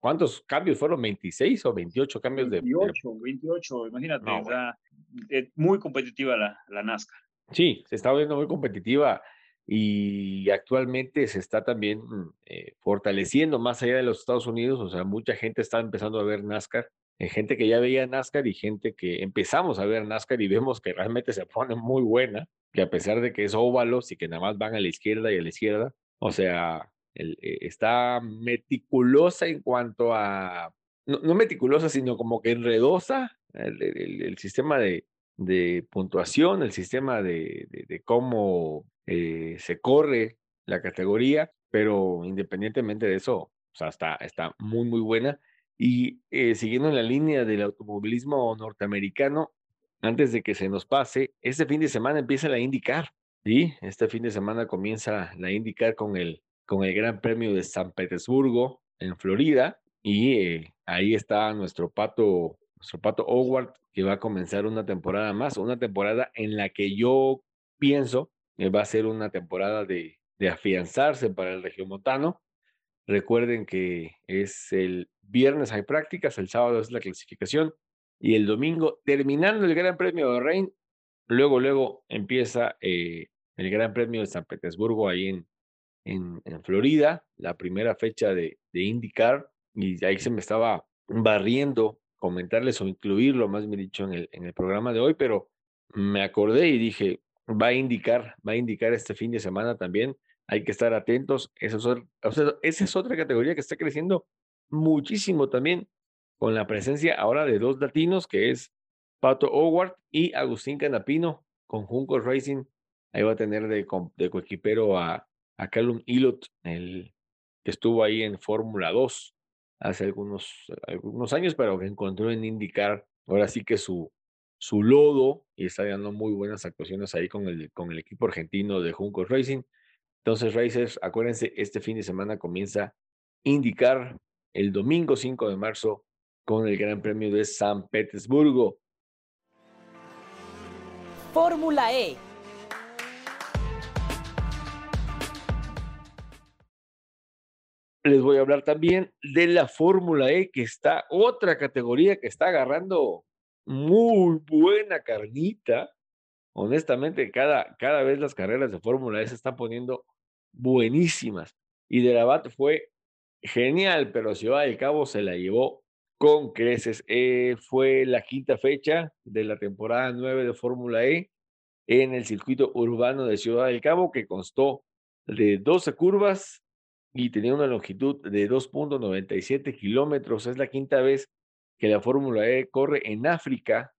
Speaker 1: ¿Cuántos cambios fueron? ¿26 o 28 cambios
Speaker 5: de...? 28, 28, imagínate, o sea, es muy competitiva la, la NASCAR.
Speaker 1: Sí, se está viendo muy competitiva y actualmente se está también eh, fortaleciendo más allá de los Estados Unidos, o sea, mucha gente está empezando a ver NASCAR, eh, gente que ya veía NASCAR y gente que empezamos a ver NASCAR y vemos que realmente se pone muy buena, que a pesar de que es óvalos y que nada más van a la izquierda y a la izquierda, o sea, eh, está meticulosa en cuanto a, no, meticulosa, sino como que enredosa el, el, sistema de, de puntuación, el sistema de, de cómo eh, se corre la categoría, pero independientemente de eso, o sea, está, está muy, muy buena. Y eh, siguiendo en la línea del automovilismo norteamericano, antes de que se nos pase, este fin de semana empieza la IndyCar, ¿sí? Este fin de semana comienza la IndyCar con el, con el Gran Premio de San Petersburgo, en Florida, y eh, ahí está nuestro pato, nuestro pato Howard, que va a comenzar una temporada más, una temporada en la que yo pienso eh, va a ser una temporada de, de afianzarse para el regiomontano. Recuerden que es el viernes hay prácticas, el sábado es la clasificación y el domingo, terminando el Gran Premio de Rein, luego, luego empieza eh, el Gran Premio de San Petersburgo ahí en, en, en, Florida, la primera fecha de, de IndyCar, y ahí se me estaba barriendo comentarles o incluirlo, más bien dicho, en el, en el programa de hoy, pero me acordé y dije, va a indicar, va a indicar este fin de semana también. Hay que estar atentos. Esa es, otra categoría que está creciendo muchísimo también con la presencia ahora de dos latinos, que es Pato Howard y Agustín Canapino con Junco Racing. Ahí va a tener de, de coequipero a, a Callum Ilot, el que estuvo ahí en Fórmula 2 hace algunos, algunos años, pero que encontró en indicar ahora sí que su, su lodo y está dando muy buenas actuaciones ahí con el, con el equipo argentino de Juncos Racing. Entonces, Racers, acuérdense, este fin de semana comienza indicar el domingo 5 de marzo con el Gran Premio de San Petersburgo.
Speaker 4: Fórmula E.
Speaker 1: Les voy a hablar también de la Fórmula E, que está otra categoría que está agarrando muy buena carnita. Honestamente, cada, cada vez las carreras de Fórmula E se están poniendo buenísimas. Y de Rabat fue genial, pero Ciudad del Cabo se la llevó con creces. Eh, fue la quinta fecha de la temporada 9 de Fórmula E en el circuito urbano de Ciudad del Cabo, que constó de 12 curvas y tenía una longitud de 2.97 kilómetros. Es la quinta vez que la Fórmula E corre en África.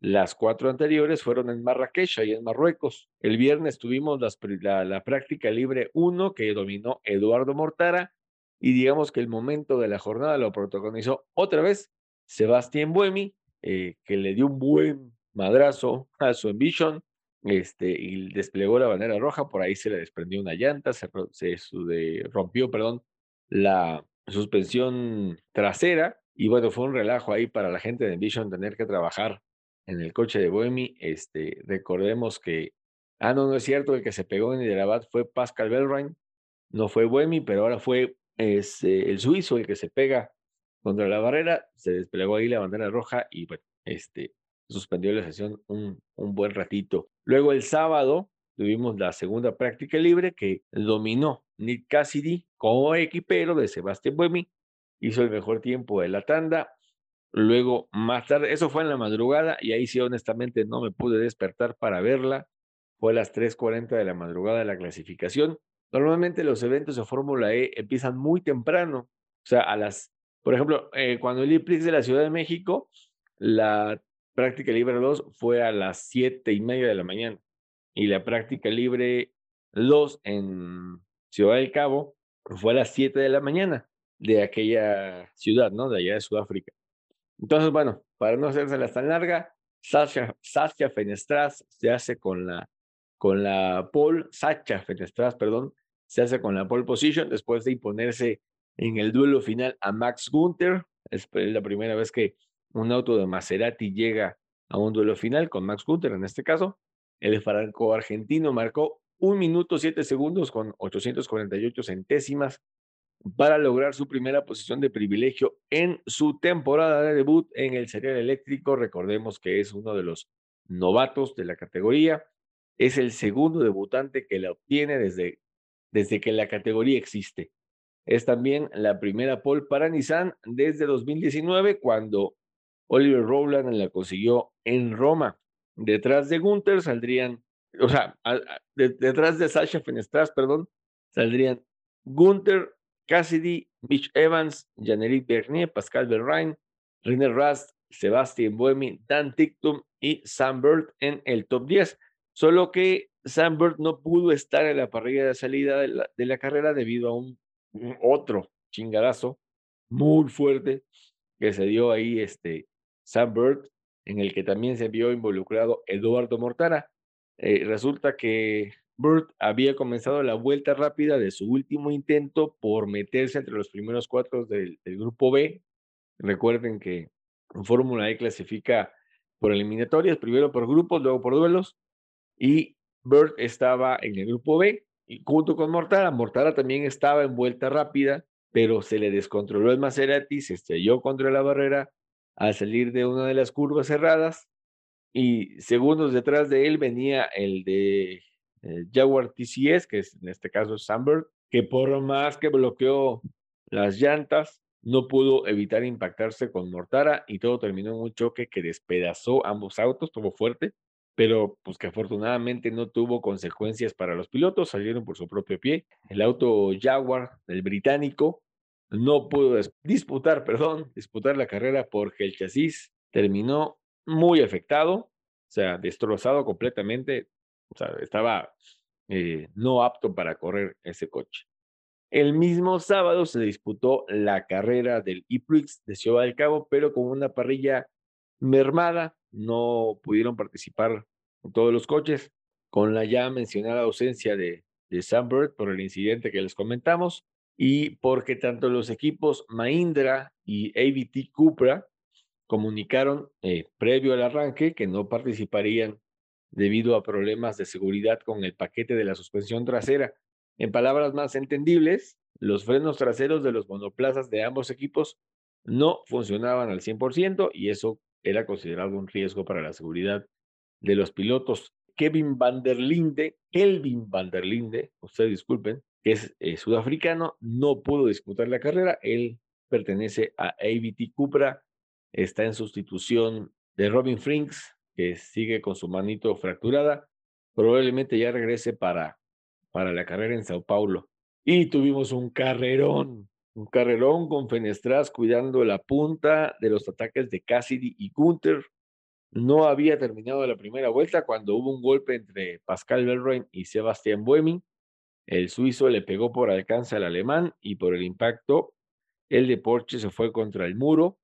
Speaker 1: Las cuatro anteriores fueron en Marrakech, y en Marruecos. El viernes tuvimos la, la práctica libre 1 que dominó Eduardo Mortara y digamos que el momento de la jornada lo protagonizó otra vez Sebastián Buemi, eh, que le dio un buen madrazo a su Envision este, y desplegó la bandera roja, por ahí se le desprendió una llanta, se, rompió, perdón, la suspensión trasera y bueno, fue un relajo ahí para la gente de Envision tener que trabajar en el coche de Buemi. Este, recordemos que, ah, no, no es cierto, el que se pegó en Hyderabad fue Pascal Belrain, no fue Buemi, pero ahora fue es eh, el suizo el que se pega contra la barrera, se desplegó ahí la bandera roja y bueno, este, suspendió la sesión un, un buen ratito. Luego el sábado tuvimos la segunda práctica libre que dominó Nick Cassidy como equipero de Sebastián Buemi, hizo el mejor tiempo de la tanda. Luego, más tarde, eso fue en la madrugada y ahí sí honestamente no me pude despertar para verla. Fue a las 3.40 de la madrugada de la clasificación. Normalmente los eventos de Fórmula E empiezan muy temprano, o sea, a las, por ejemplo, eh, cuando el IPRIX de la Ciudad de México, la práctica libre 2 fue a las siete y media de la mañana y la práctica libre 2 en Ciudad del Cabo fue a las 7 de la mañana de aquella ciudad, ¿no? De allá de Sudáfrica. Entonces, bueno, para no hacerse tan larga, Sasha, Sasha Fenestras se hace con la con la pole, Sacha Fenestras, perdón, se hace con la pole position después de imponerse en el duelo final a Max Gunther. Es la primera vez que un auto de Maserati llega a un duelo final con Max Gunther en este caso. El franco argentino marcó un minuto siete segundos con 848 centésimas para lograr su primera posición de privilegio en su temporada de debut en el serial eléctrico. Recordemos que es uno de los novatos de la categoría. Es el segundo debutante que la obtiene desde, desde que la categoría existe. Es también la primera pole para Nissan desde 2019, cuando Oliver Rowland la consiguió en Roma. Detrás de Gunther saldrían, o sea, detrás de Sasha Fenestras, perdón, saldrían Gunther, Cassidy, Mitch Evans, Jean-Éric Bernier, Pascal Berrain, René Rast, Sebastian Buemi, Dan Tictum y Sam Bird en el top 10. Solo que Sambert no pudo estar en la parrilla de salida de la, carrera debido a un, otro chingadazo muy fuerte que se dio ahí este Sambert, en el que también se vio involucrado Eduardo Mortara. Eh, resulta que Burt había comenzado la vuelta rápida de su último intento por meterse entre los primeros cuatro del, grupo B. Recuerden que en Fórmula E clasifica por eliminatorias, primero por grupos, luego por duelos y Bird estaba en el grupo B y junto con Mortara. Mortara también estaba en vuelta rápida, pero se le descontroló el Maserati, se estrelló contra la barrera al salir de una de las curvas cerradas y segundos detrás de él venía el de Jaguar TCS, que es en este caso Sunbird, que por más que bloqueó las llantas, no pudo evitar impactarse con Mortara y todo terminó en un choque que despedazó ambos autos, estuvo fuerte pero pues que afortunadamente no tuvo consecuencias para los pilotos, salieron por su propio pie. El auto Jaguar, el británico, no pudo disputar, perdón, disputar la carrera porque el chasis terminó muy afectado, o sea, destrozado completamente, o sea, estaba eh, no apto para correr ese coche. El mismo sábado se disputó la carrera del E-Prix de Ciudad del Cabo, pero con una parrilla mermada, no pudieron participar todos los coches, con la ya mencionada ausencia de, de Sunbird por el incidente que les comentamos y porque tanto los equipos Mahindra y ABT Cupra comunicaron eh, previo al arranque que no participarían debido a problemas de seguridad con el paquete de la suspensión trasera. En palabras más entendibles, los frenos traseros de los monoplazas de ambos equipos no funcionaban al 100% y eso era considerado un riesgo para la seguridad de los pilotos. Kevin van der Linde, Kelvin van der Linde, ustedes disculpen, que es eh, sudafricano, no pudo disputar la carrera. Él pertenece a ABT Cupra, está en sustitución de Robin Frinks, que sigue con su manito fracturada. Probablemente ya regrese para, para la carrera en Sao Paulo. Y tuvimos un carrerón, un carrerón con Fenestras cuidando la punta de los ataques de Cassidy y Gunther. No había terminado la primera vuelta cuando hubo un golpe entre Pascal Belroin y Sebastián Buemi. El suizo le pegó por alcance al alemán y por el impacto el de Porsche se fue contra el muro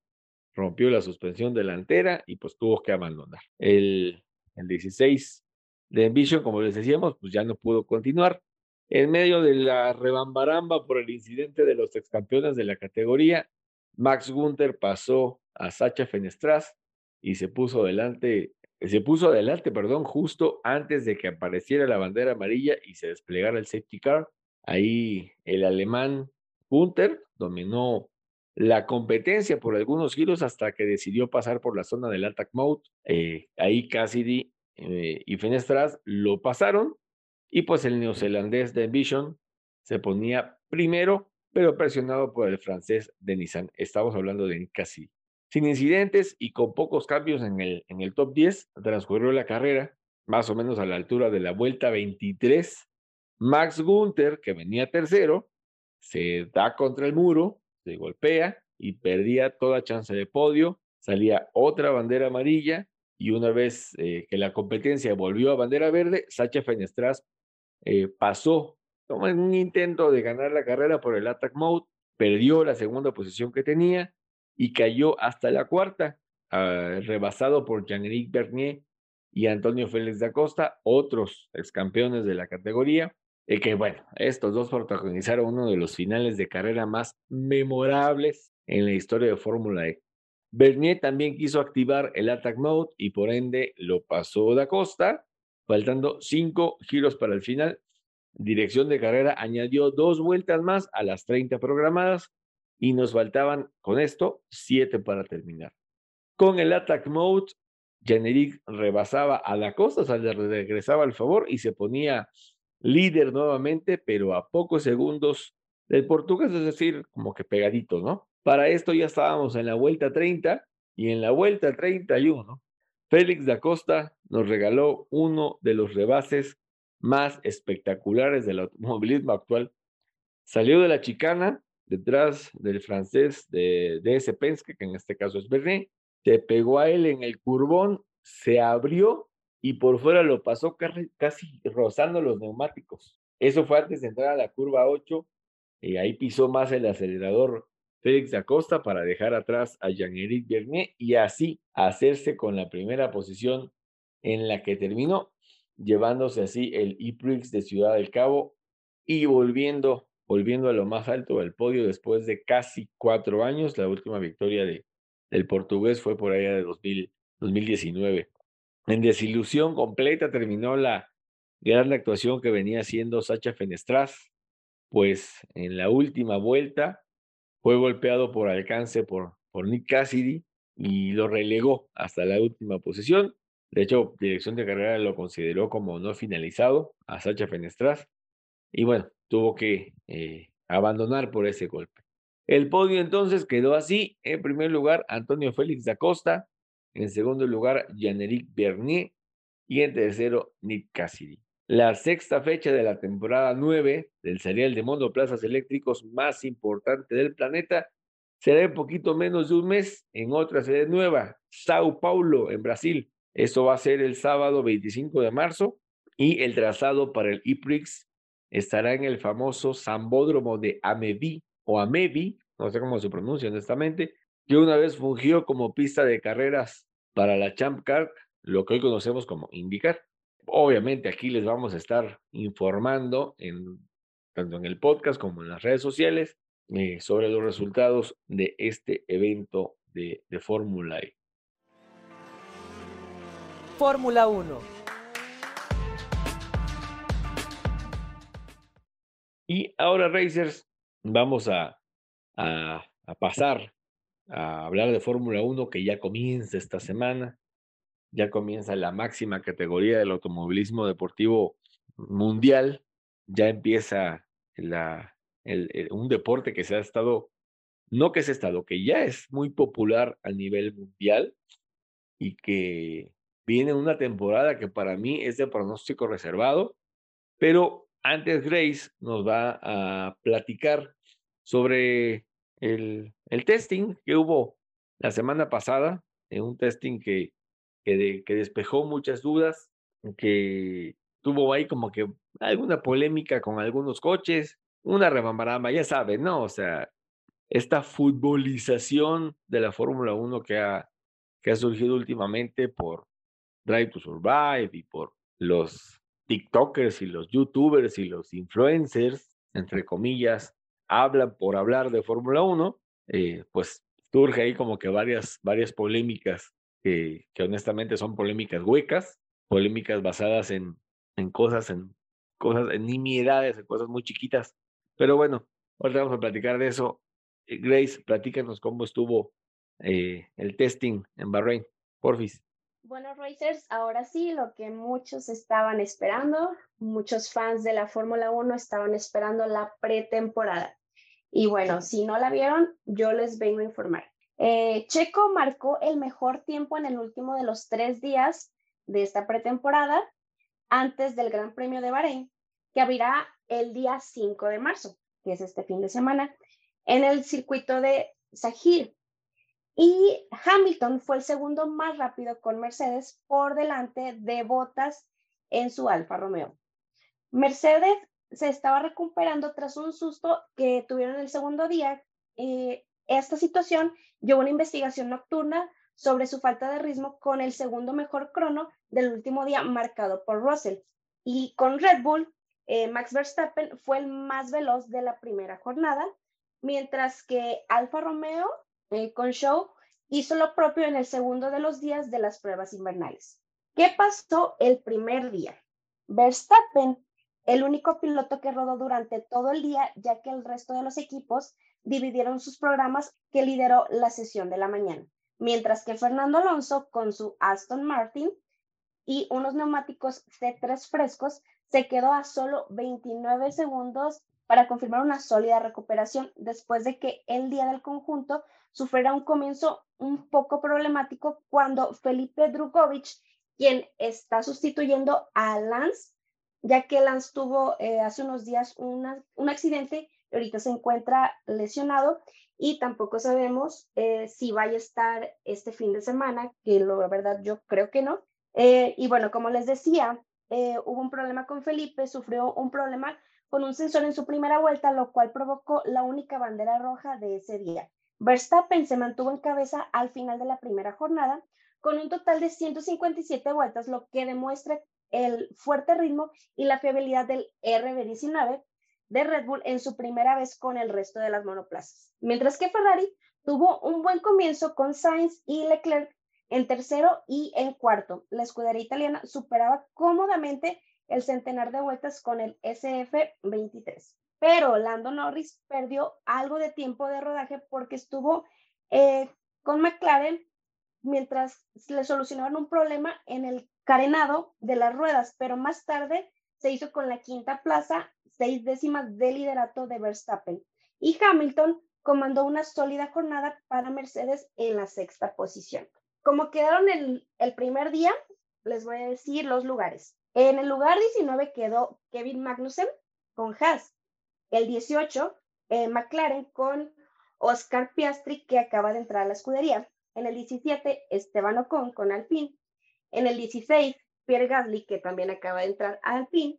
Speaker 1: rompió la suspensión delantera y pues tuvo que abandonar. El, el 16 de Envision, como les decíamos, pues ya no pudo continuar. En medio de la rebambaramba por el incidente de los excampeones de la categoría, Max Gunther pasó a Sacha Fenestras y se puso adelante, se puso adelante, perdón, justo antes de que apareciera la bandera amarilla y se desplegara el safety car. Ahí el alemán Gunther dominó la competencia por algunos giros hasta que decidió pasar por la zona del attack mode. Eh, ahí Cassidy eh, y Fenestras lo pasaron y pues el neozelandés de Envision se ponía primero, pero presionado por el francés de Nissan. Estamos hablando de Cassidy. Sin incidentes y con pocos cambios en el, en el top 10, transcurrió la carrera, más o menos a la altura de la vuelta 23. Max Gunther, que venía tercero, se da contra el muro se golpea y perdía toda chance de podio. Salía otra bandera amarilla y una vez eh, que la competencia volvió a bandera verde, Sacha Fenestras eh, pasó en un intento de ganar la carrera por el attack mode, perdió la segunda posición que tenía y cayó hasta la cuarta, ah, rebasado por Jean-Éric Bernier y Antonio Félix da Costa, otros ex campeones de la categoría. Y que bueno, estos dos protagonizaron uno de los finales de carrera más memorables en la historia de Fórmula E. Bernier también quiso activar el Attack Mode y por ende lo pasó da Costa, faltando cinco giros para el final. Dirección de carrera añadió dos vueltas más a las 30 programadas y nos faltaban con esto siete para terminar. Con el Attack Mode, Generic rebasaba a da Costa, o sea, le regresaba al favor y se ponía líder nuevamente, pero a pocos segundos del portugués, es decir, como que pegadito, ¿no? Para esto ya estábamos en la vuelta 30 y en la vuelta 31, Félix da Costa nos regaló uno de los rebases más espectaculares del automovilismo actual. Salió de la chicana detrás del francés de, de ese Penske, que en este caso es Bernet, se pegó a él en el curbón, se abrió y por fuera lo pasó casi, rozando los neumáticos. Eso fue antes de entrar a la curva 8 y ahí pisó más el acelerador Félix Acosta para dejar atrás a Jean-Éric Bernier y así hacerse con la primera posición en la que terminó, llevándose así el E-Prix de Ciudad del Cabo y volviendo, volviendo a lo más alto del podio después de casi cuatro años. La última victoria de, del portugués fue por allá de 2019. En desilusión completa terminó la gran actuación que venía haciendo Sacha Fenestras, pues en la última vuelta fue golpeado por alcance por, Nick Cassidy y lo relegó hasta la última posición. De hecho, dirección de carrera lo consideró como no finalizado a Sacha Fenestras y bueno, tuvo que eh, abandonar por ese golpe. El podio entonces quedó así. En primer lugar, Antonio Félix da Costa, en segundo lugar, Jean-Éric Bernier. Y en tercero, Nick Cassidy. La sexta fecha de la temporada 9 del serial de monoplazas eléctricos más importante del planeta será en poquito menos de un mes en otra sede nueva, Sao Paulo, en Brasil. Esto va a ser el sábado 25 de marzo y el trazado para el IPRIX estará en el famoso Sambódromo de Amebi o Amebi, no sé cómo se pronuncia honestamente, que una vez fungió como pista de carreras para la Champ Car, lo que hoy conocemos como IndyCar. Obviamente aquí les vamos a estar informando en, tanto en el podcast como en las redes sociales eh, sobre los resultados de este evento de, de Fórmula E.
Speaker 4: Fórmula 1.
Speaker 1: Y ahora, Racers, vamos a, a, a pasar a hablar de Fórmula 1 que ya comienza esta semana. Ya comienza la máxima categoría del automovilismo deportivo mundial. Ya empieza la, un deporte que se ha estado, no que se ha estado, que ya es muy popular a nivel mundial y que viene una temporada que para mí es de pronóstico reservado, pero antes Grace nos va a platicar sobre el, el testing que hubo la semana pasada, en un testing que, que, que despejó muchas dudas, que tuvo ahí como que alguna polémica con algunos coches, una rebambaramba, ya saben, ¿no? O sea, esta futbolización de la Fórmula 1 que ha, que ha surgido últimamente por Drive to Survive y por los TikTokers y los YouTubers y los influencers, entre comillas, hablan por hablar de Fórmula 1, eh, pues surge ahí como que varias, varias polémicas que, que honestamente son polémicas huecas, polémicas basadas en, en cosas, en cosas, en nimiedades, en cosas muy chiquitas. Pero bueno, ahora vamos a platicar de eso. Eh, Grace, platícanos cómo estuvo eh, el testing en Bahrein. Porfis.
Speaker 3: Bueno, Racers, ahora sí, lo que muchos estaban esperando, muchos fans de la Fórmula 1 estaban esperando la pretemporada. Y bueno, si no la vieron, yo les vengo a informar. Eh, Checo marcó el mejor tiempo en el último de los tres días de esta pretemporada antes del Gran Premio de Bahrein, que abrirá el día 5 de marzo, que es este fin de semana, en el circuito de Sahir. Y Hamilton fue el segundo más rápido con Mercedes por delante de Bottas en su Alfa Romeo. Mercedes se estaba recuperando tras un susto que tuvieron el segundo día. Eh, esta situación llevó una investigación nocturna sobre su falta de ritmo con el segundo mejor crono del último día marcado por Russell. Y con Red Bull, eh, Max Verstappen fue el más veloz de la primera jornada, mientras que Alfa Romeo eh, con Show hizo lo propio en el segundo de los días de las pruebas invernales. ¿Qué pasó el primer día? Verstappen, el único piloto que rodó durante todo el día, ya que el resto de los equipos dividieron sus programas que lideró la sesión de la mañana. Mientras que Fernando Alonso con su Aston Martin y unos neumáticos C3 frescos se quedó a solo 29 segundos para confirmar una sólida recuperación después de que el día del conjunto sufriera un comienzo un poco problemático cuando Felipe Drugovic, quien está sustituyendo a Lance, ya que Lance tuvo eh, hace unos días un accidente y ahorita se encuentra lesionado y tampoco sabemos eh, si vaya a estar este fin de semana, que la verdad yo creo que no. Eh, y bueno, como les decía, hubo un problema con Felipe, sufrió un problema con un sensor en su primera vuelta, lo cual provocó la única bandera roja de ese día. Verstappen se mantuvo en cabeza al final de la primera jornada con un total de 157 vueltas, lo que demuestra el fuerte ritmo y la fiabilidad del RB19, de Red Bull en su primera vez con el resto de las monoplazas. Mientras que Ferrari tuvo un buen comienzo con Sainz y Leclerc en tercero y en cuarto. La escudería italiana superaba cómodamente el centenar de vueltas con el SF23. Pero Lando Norris perdió algo de tiempo de rodaje porque estuvo eh, con McLaren mientras le solucionaban un problema en el carenado de las ruedas, pero más tarde se hizo con la quinta plaza seis décimas de liderato de Verstappen. Y Hamilton comandó una sólida jornada para Mercedes en la sexta posición. Como quedaron el, primer día, les voy a decir los lugares. En el lugar 19 quedó Kevin Magnussen con Haas. El 18, eh, McLaren con Oscar Piastri, que acaba de entrar a la escudería. En el 17, Esteban Ocon con Alpine. En el 16, Pierre Gasly, que también acaba de entrar a Alpine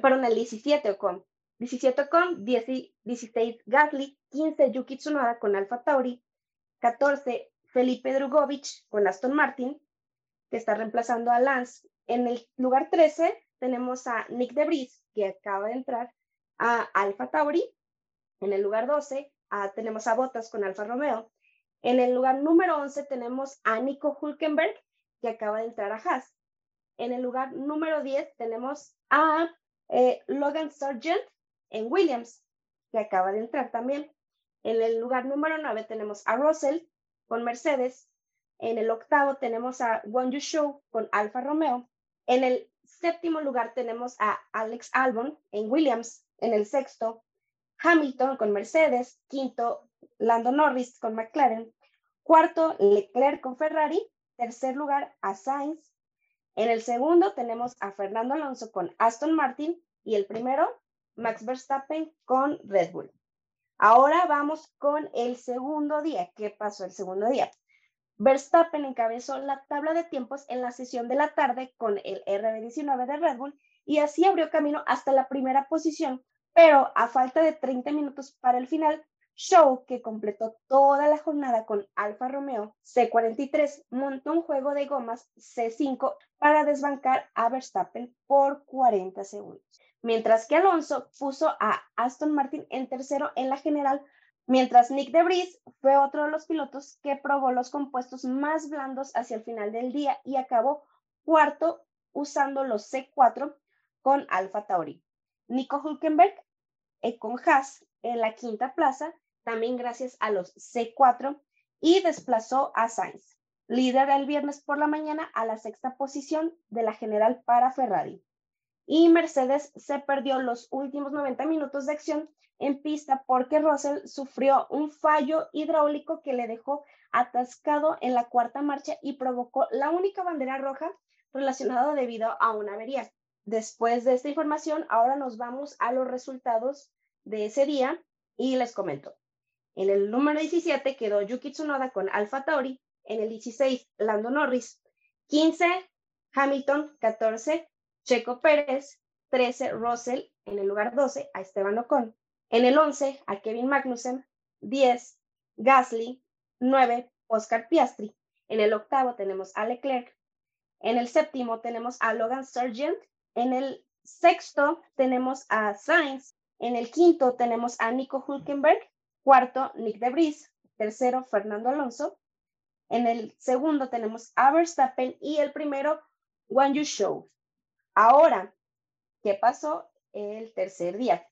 Speaker 3: perdón, el 17 con 17 con 16 Gasly, 15 Yuki Tsunoda con Alfa Tauri, 14 Felipe Drugovic con Aston Martin, que está reemplazando a Lance. En el lugar 13 tenemos a Nick DeBris, que acaba de entrar a Alfa Tauri. En el lugar 12 tenemos a Bottas con Alfa Romeo. En el lugar número 11 tenemos a Nico Hulkenberg, que acaba de entrar a Haas. En el lugar número 10 tenemos a eh, Logan Sargent en Williams, que acaba de entrar también. En el lugar número 9 tenemos a Russell con Mercedes. En el octavo tenemos a Wang Yu Show con Alfa Romeo. En el séptimo lugar tenemos a Alex Albon en Williams. En el sexto, Hamilton con Mercedes. Quinto, Lando Norris con McLaren. Cuarto, Leclerc con Ferrari. Tercer lugar, a Sainz. En el segundo tenemos a Fernando Alonso con Aston Martin. Y el primero, Max Verstappen con Red Bull. Ahora vamos con el segundo día. ¿Qué pasó el segundo día? Verstappen encabezó la tabla de tiempos en la sesión de la tarde con el RB19 de Red Bull y así abrió camino hasta la primera posición, pero a falta de 30 minutos para el final, Show, que completó toda la jornada con Alfa Romeo C43, montó un juego de gomas C5 para desbancar a Verstappen por 40 segundos mientras que Alonso puso a Aston Martin en tercero en la general, mientras Nick DeVries fue otro de los pilotos que probó los compuestos más blandos hacia el final del día y acabó cuarto usando los C4 con Alfa Tauri. Nico Hulkenberg eh, con Haas en la quinta plaza, también gracias a los C4, y desplazó a Sainz, líder el viernes por la mañana a la sexta posición de la general para Ferrari y Mercedes se perdió los últimos 90 minutos de acción en pista porque Russell sufrió un fallo hidráulico que le dejó atascado en la cuarta marcha y provocó la única bandera roja relacionada debido a una avería. Después de esta información, ahora nos vamos a los resultados de ese día y les comento. En el número 17 quedó Yuki Tsunoda con Alfa Tauri, en el 16 Lando Norris, 15 Hamilton, 14 Checo Pérez, 13 Russell, en el lugar 12 a Esteban Ocon, en el 11 a Kevin Magnussen, 10 Gasly, 9 Oscar Piastri, en el octavo tenemos a Leclerc, en el séptimo tenemos a Logan Sargent, en el sexto tenemos a Sainz, en el quinto tenemos a Nico Hulkenberg, cuarto Nick de Vries, tercero Fernando Alonso, en el segundo tenemos a y el primero Wang Show. Ahora, ¿qué pasó el tercer día?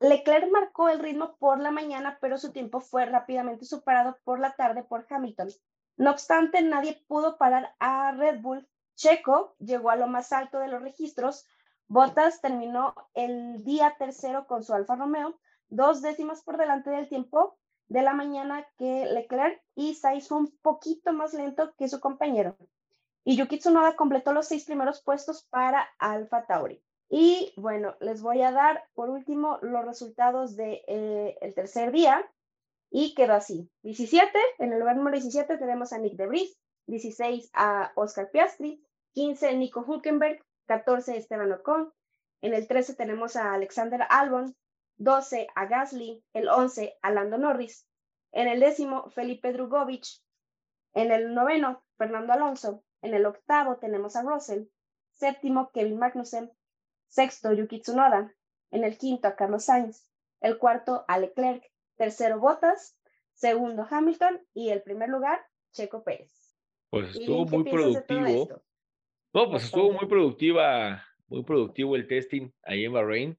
Speaker 3: Leclerc marcó el ritmo por la mañana, pero su tiempo fue rápidamente superado por la tarde por Hamilton. No obstante, nadie pudo parar a Red Bull. Checo llegó a lo más alto de los registros. Bottas terminó el día tercero con su Alfa Romeo, dos décimas por delante del tiempo de la mañana que Leclerc y Sainz fue un poquito más lento que su compañero. Y Yuki Tsunoda completó los seis primeros puestos para Alfa Tauri. Y bueno, les voy a dar por último los resultados del de, eh, tercer día. Y quedó así. 17, en el lugar número 17 tenemos a Nick DeVries, 16 a Oscar Piastri, 15 Nico Hulkenberg, 14 Esteban Ocon, en el 13 tenemos a Alexander Albon, 12 a Gasly, el 11 a Lando Norris, en el décimo Felipe Drugovich, en el noveno Fernando Alonso, en el octavo tenemos a Russell, séptimo Kevin Magnussen, sexto Yuki Tsunoda, en el quinto a Carlos Sainz, el cuarto a Leclerc, tercero Bottas, segundo Hamilton y el primer lugar Checo Pérez.
Speaker 1: Pues estuvo muy productivo. No, pues estuvo muy productiva, muy productivo el testing ahí en Bahrein,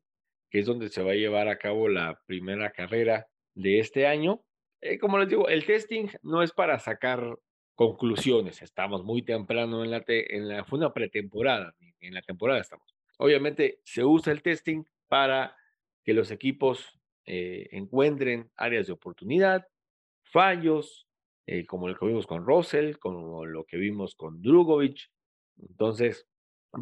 Speaker 1: es donde se va a llevar a cabo la primera carrera de este año. Eh, como les digo, el testing no es para sacar conclusiones. Estamos muy temprano en la, en la fue una pretemporada, en la temporada estamos. Obviamente se usa el testing para que los equipos eh, encuentren áreas de oportunidad, fallos, eh, como lo que vimos con Russell, como lo que vimos con Drugovic. Entonces,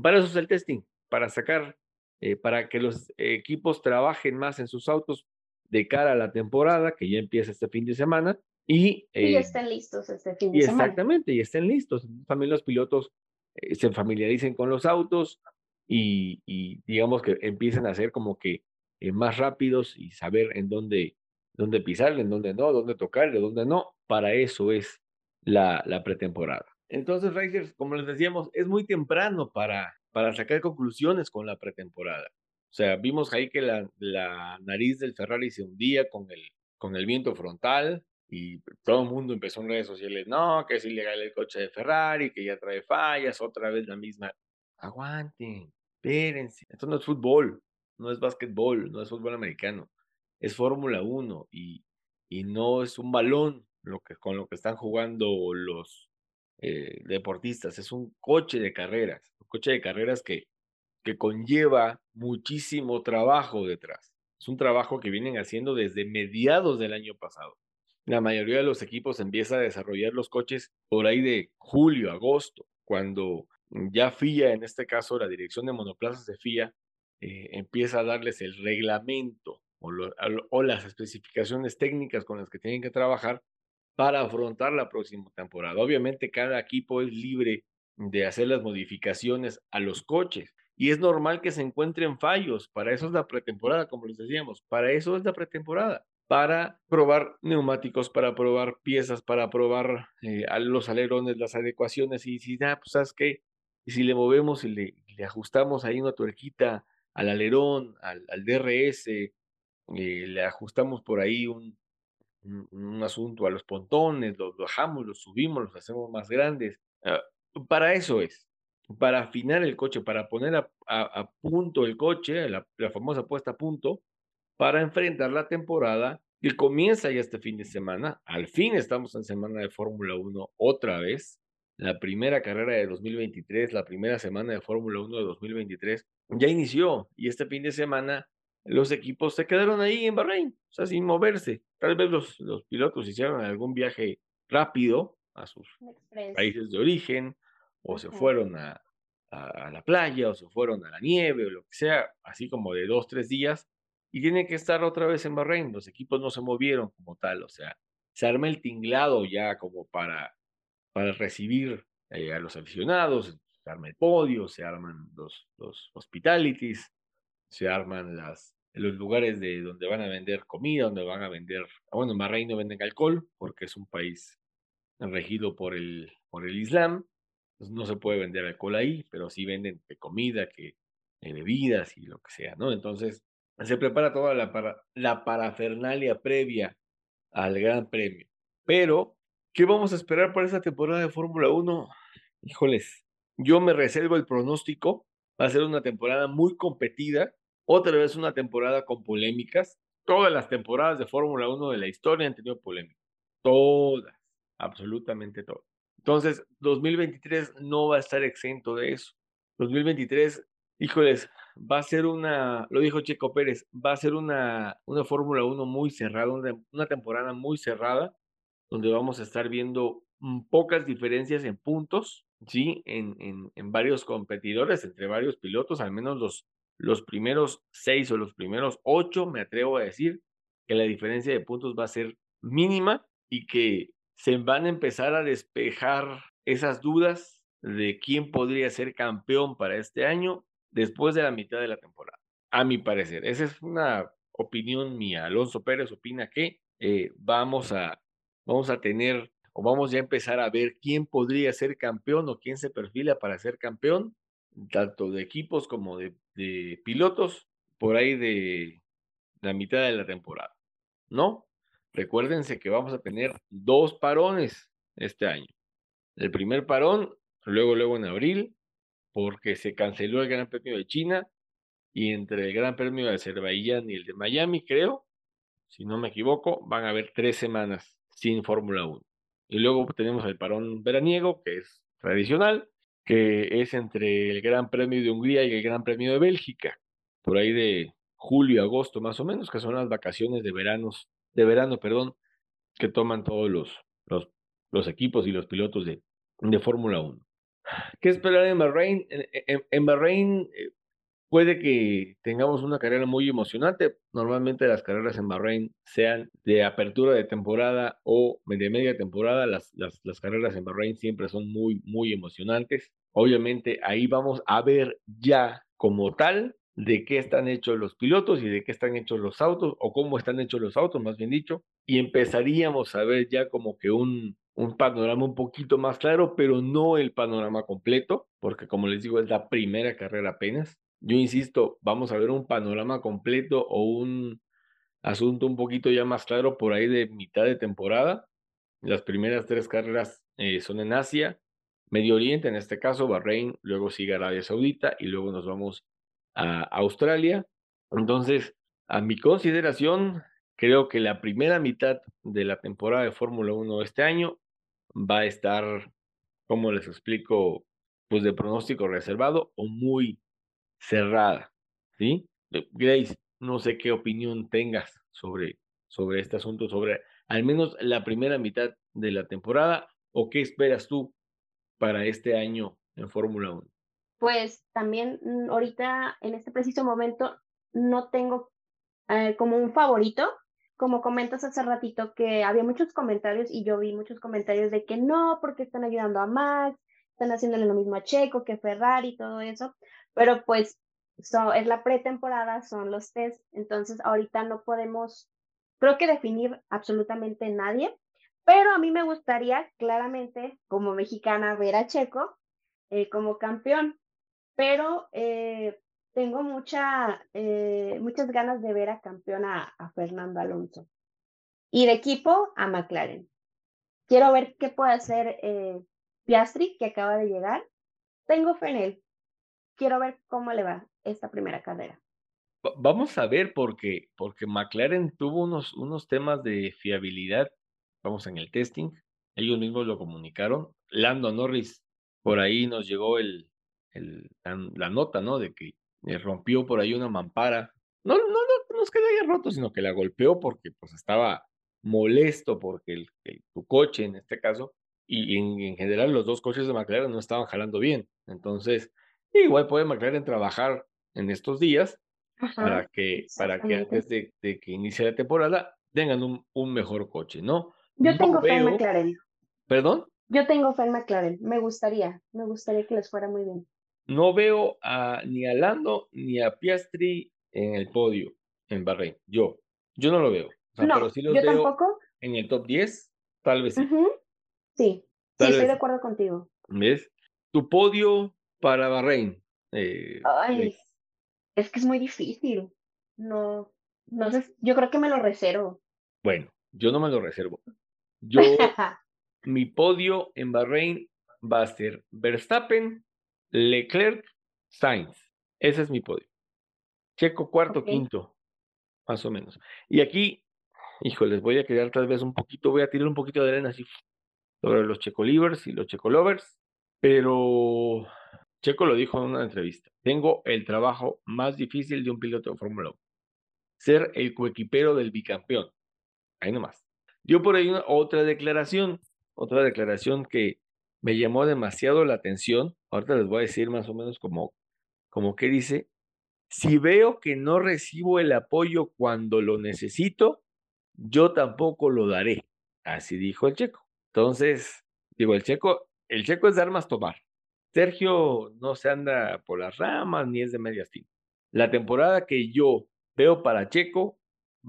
Speaker 1: para eso es el testing, para sacar, eh, para que los equipos trabajen más en sus autos de cara a la temporada, que ya empieza este fin de semana, y,
Speaker 3: eh, estén listos este fin de
Speaker 1: y Exactamente, y estén listos. También los pilotos eh, se familiaricen con los autos y, y, digamos que empiecen a ser como que más rápidos y saber en dónde, dónde pisar, en dónde no, dónde tocar, de dónde no. Para eso es la, la pretemporada. Entonces, Racers, como les decíamos, es muy temprano para, para sacar conclusiones con la pretemporada. O sea, vimos ahí que la, la nariz del Ferrari se hundía con el, con el viento frontal, y todo el mundo empezó en redes sociales, no, que es ilegal el coche de Ferrari, que ya trae fallas, otra vez la misma. Aguanten, espérense. Esto no es fútbol, no es básquetbol, no es fútbol americano, es Fórmula 1 y, y no es un balón lo que, con lo que están jugando los eh, deportistas, es un coche de carreras, un coche de carreras que, que conlleva muchísimo trabajo detrás. Es un trabajo que vienen haciendo desde mediados del año pasado. La mayoría de los equipos empieza a desarrollar los coches por ahí de julio, agosto, cuando ya FIA, en este caso la dirección de monoplazas de FIA, eh, empieza a darles el reglamento o, o, las especificaciones técnicas con las que tienen que trabajar para afrontar la próxima temporada. Obviamente cada equipo es libre de hacer las modificaciones a los coches y es normal que se encuentren fallos. Para eso es la pretemporada, como les decíamos, para eso es la pretemporada para probar neumáticos, para probar piezas, para probar eh, los alerones, las adecuaciones. Y si, ah, pues, ¿sabes qué? Y si le movemos y le, ajustamos ahí una tuerquita al alerón, al, al DRS, eh, le ajustamos por ahí un, un, asunto a los pontones, los bajamos, los subimos, los hacemos más grandes. Ah, para eso es, para afinar el coche, para poner a, a, punto el coche, la, la famosa puesta a punto, para enfrentar la temporada que comienza ya este fin de semana. Al fin estamos en semana de Fórmula 1 otra vez. La primera carrera de 2023, la primera semana de Fórmula 1 de 2023 ya inició y este fin de semana los equipos se quedaron ahí en Bahrein, o sea, sin moverse. Tal vez los, los pilotos hicieron algún viaje rápido a sus países de origen o se fueron a, a, la playa o se fueron a la nieve o lo que sea, así como de dos, tres días y tiene que estar otra vez en Bahrein. Los equipos no se movieron como tal, o sea, se arma el tinglado ya como para, para recibir eh, a los aficionados, se arma el podio, se arman los, los hospitalities, se arman las, los lugares de donde van a vender comida, donde van a vender, ah, bueno, en Bahrein no venden alcohol porque es un país regido por el, por el Islam, no se puede vender alcohol ahí, pero sí venden comida, que bebidas y lo que sea, ¿no? Entonces, se prepara toda la, para, la parafernalia previa al Gran Premio. Pero, ¿qué vamos a esperar para esta temporada de Fórmula 1? Híjoles, yo me reservo el pronóstico. Va a ser una temporada muy competida, otra vez una temporada con polémicas. Todas las temporadas de Fórmula 1 de la historia han tenido polémicas. Todas, absolutamente todas. Entonces, 2023 no va a estar exento de eso. 2023 Híjoles, va a ser una, lo dijo Checo Pérez, va a ser una, una Fórmula 1 muy cerrada, una, temporada muy cerrada, donde vamos a estar viendo mm, pocas diferencias en puntos, ¿sí? En, en, en, varios competidores, entre varios pilotos, al menos los, los primeros seis o los primeros ocho, me atrevo a decir que la diferencia de puntos va a ser mínima y que se van a empezar a despejar esas dudas de quién podría ser campeón para este año después de la mitad de la temporada, a mi parecer. Esa es una opinión mía. Alonso Pérez opina que eh, vamos, a, vamos a tener o vamos ya a empezar a ver quién podría ser campeón o quién se perfila para ser campeón, tanto de equipos como de, pilotos, por ahí de la mitad de la temporada. ¿No? Recuérdense que vamos a tener dos parones este año. El primer parón, luego, luego en abril, porque se canceló el Gran Premio de China y entre el Gran Premio de Azerbaiyán y el de Miami, creo, si no me equivoco, van a haber tres semanas sin Fórmula 1. Y luego tenemos el parón veraniego, que es tradicional, que es entre el Gran Premio de Hungría y el Gran Premio de Bélgica, por ahí de julio, agosto más o menos, que son las vacaciones de veranos, de verano, perdón, que toman todos los, los, equipos y los pilotos de, de Fórmula 1. ¿Qué esperar en Bahrein? En, Bahrein eh, puede que tengamos una carrera muy emocionante. Normalmente las carreras en Bahrein sean de apertura de temporada o de media temporada. Las, las, las carreras en Bahrein siempre son muy, muy emocionantes. Obviamente ahí vamos a ver ya como tal de qué están hechos los pilotos y de qué están hechos los autos o cómo están hechos los autos, más bien dicho, y empezaríamos a ver ya como que un, un panorama un poquito más claro, pero no el panorama completo, porque como les digo, es la primera carrera apenas. Yo insisto, vamos a ver un panorama completo o un asunto un poquito ya más claro por ahí de mitad de temporada. Las primeras tres carreras eh, son en Asia, Medio Oriente, en este caso Bahrein, luego sigue Arabia Saudita y luego nos vamos a Australia. Entonces, a mi consideración, creo que la primera mitad de la temporada de Fórmula 1 este año va a estar, como les explico, pues de pronóstico reservado o muy cerrada, ¿sí? Grace, no sé qué opinión tengas sobre, sobre este asunto, sobre al menos la primera mitad de la temporada, o qué esperas tú para este año en Fórmula 1.
Speaker 3: Pues también mm, ahorita, en este preciso momento, no tengo eh, como un favorito, como comentas hace ratito que había muchos comentarios y yo vi muchos comentarios de que no, porque están ayudando a Max, están haciéndole lo mismo a Checo, que Ferrari todo eso, pero pues es la pretemporada, son los test, entonces ahorita no podemos, creo que definir absolutamente nadie, pero a mí me gustaría claramente como mexicana ver a Checo eh, como campeón, pero eh, tengo eh, muchas ganas de ver a campeón a, Fernando Alonso y de equipo a McLaren. Quiero ver qué puede hacer Piastri, que acaba de llegar. Tengo fe. Quiero ver cómo le va esta primera carrera.
Speaker 1: Vamos a ver porque, porque McLaren tuvo unos, unos temas de fiabilidad, vamos en el testing, ellos mismos lo comunicaron. Lando Norris, por ahí nos llegó el, el la, nota, ¿no? De que rompió por ahí una mampara. No, no, no, no es que la haya roto, sino que la golpeó porque pues estaba molesto porque el, coche en este caso y en, general los dos coches de McLaren no estaban jalando bien. Entonces, igual puede McLaren trabajar en estos días para que, para que antes de, que inicie la temporada tengan un, un mejor coche, ¿no?
Speaker 3: Yo tengo fe en McLaren.
Speaker 1: ¿Perdón?
Speaker 3: Yo tengo fe en McLaren. Me gustaría, me gustaría que les fuera muy bien.
Speaker 1: No veo a, ni a Lando ni a Piastri en el podio en Bahrein. Yo, yo no lo veo.
Speaker 3: no, pero sí los yo veo tampoco.
Speaker 1: En el top 10, tal vez sí.
Speaker 3: Sí, sí, estoy de acuerdo contigo.
Speaker 1: ¿Ves? Tu podio para Bahrein. Eh,
Speaker 3: Ay, es que es muy difícil. No, no sé, yo creo que me lo reservo.
Speaker 1: Bueno, yo no me lo reservo. Yo, mi podio en Bahrein va a ser Verstappen, Leclerc, Sainz. Ese es mi podio. Checo cuarto, quinto, más o menos. Y aquí, híjoles, voy a quedar tal vez un poquito, voy a tirar un poquito de arena así sobre los Checo Livers y los Checo Lovers, pero Checo lo dijo en una entrevista. Tengo el trabajo más difícil de un piloto de Fórmula 1. Ser el coequipero del bicampeón. Ahí nomás. Dio por ahí otra declaración, otra declaración que me llamó demasiado la atención. Ahorita les voy a decir más o menos como, como que dice, si veo que no recibo el apoyo cuando lo necesito, yo tampoco lo daré. Así dijo el checo. Entonces, digo, el checo, el checo es dar más tomar. Sergio no se anda por las ramas ni es de medias tintas. La temporada que yo veo para Checo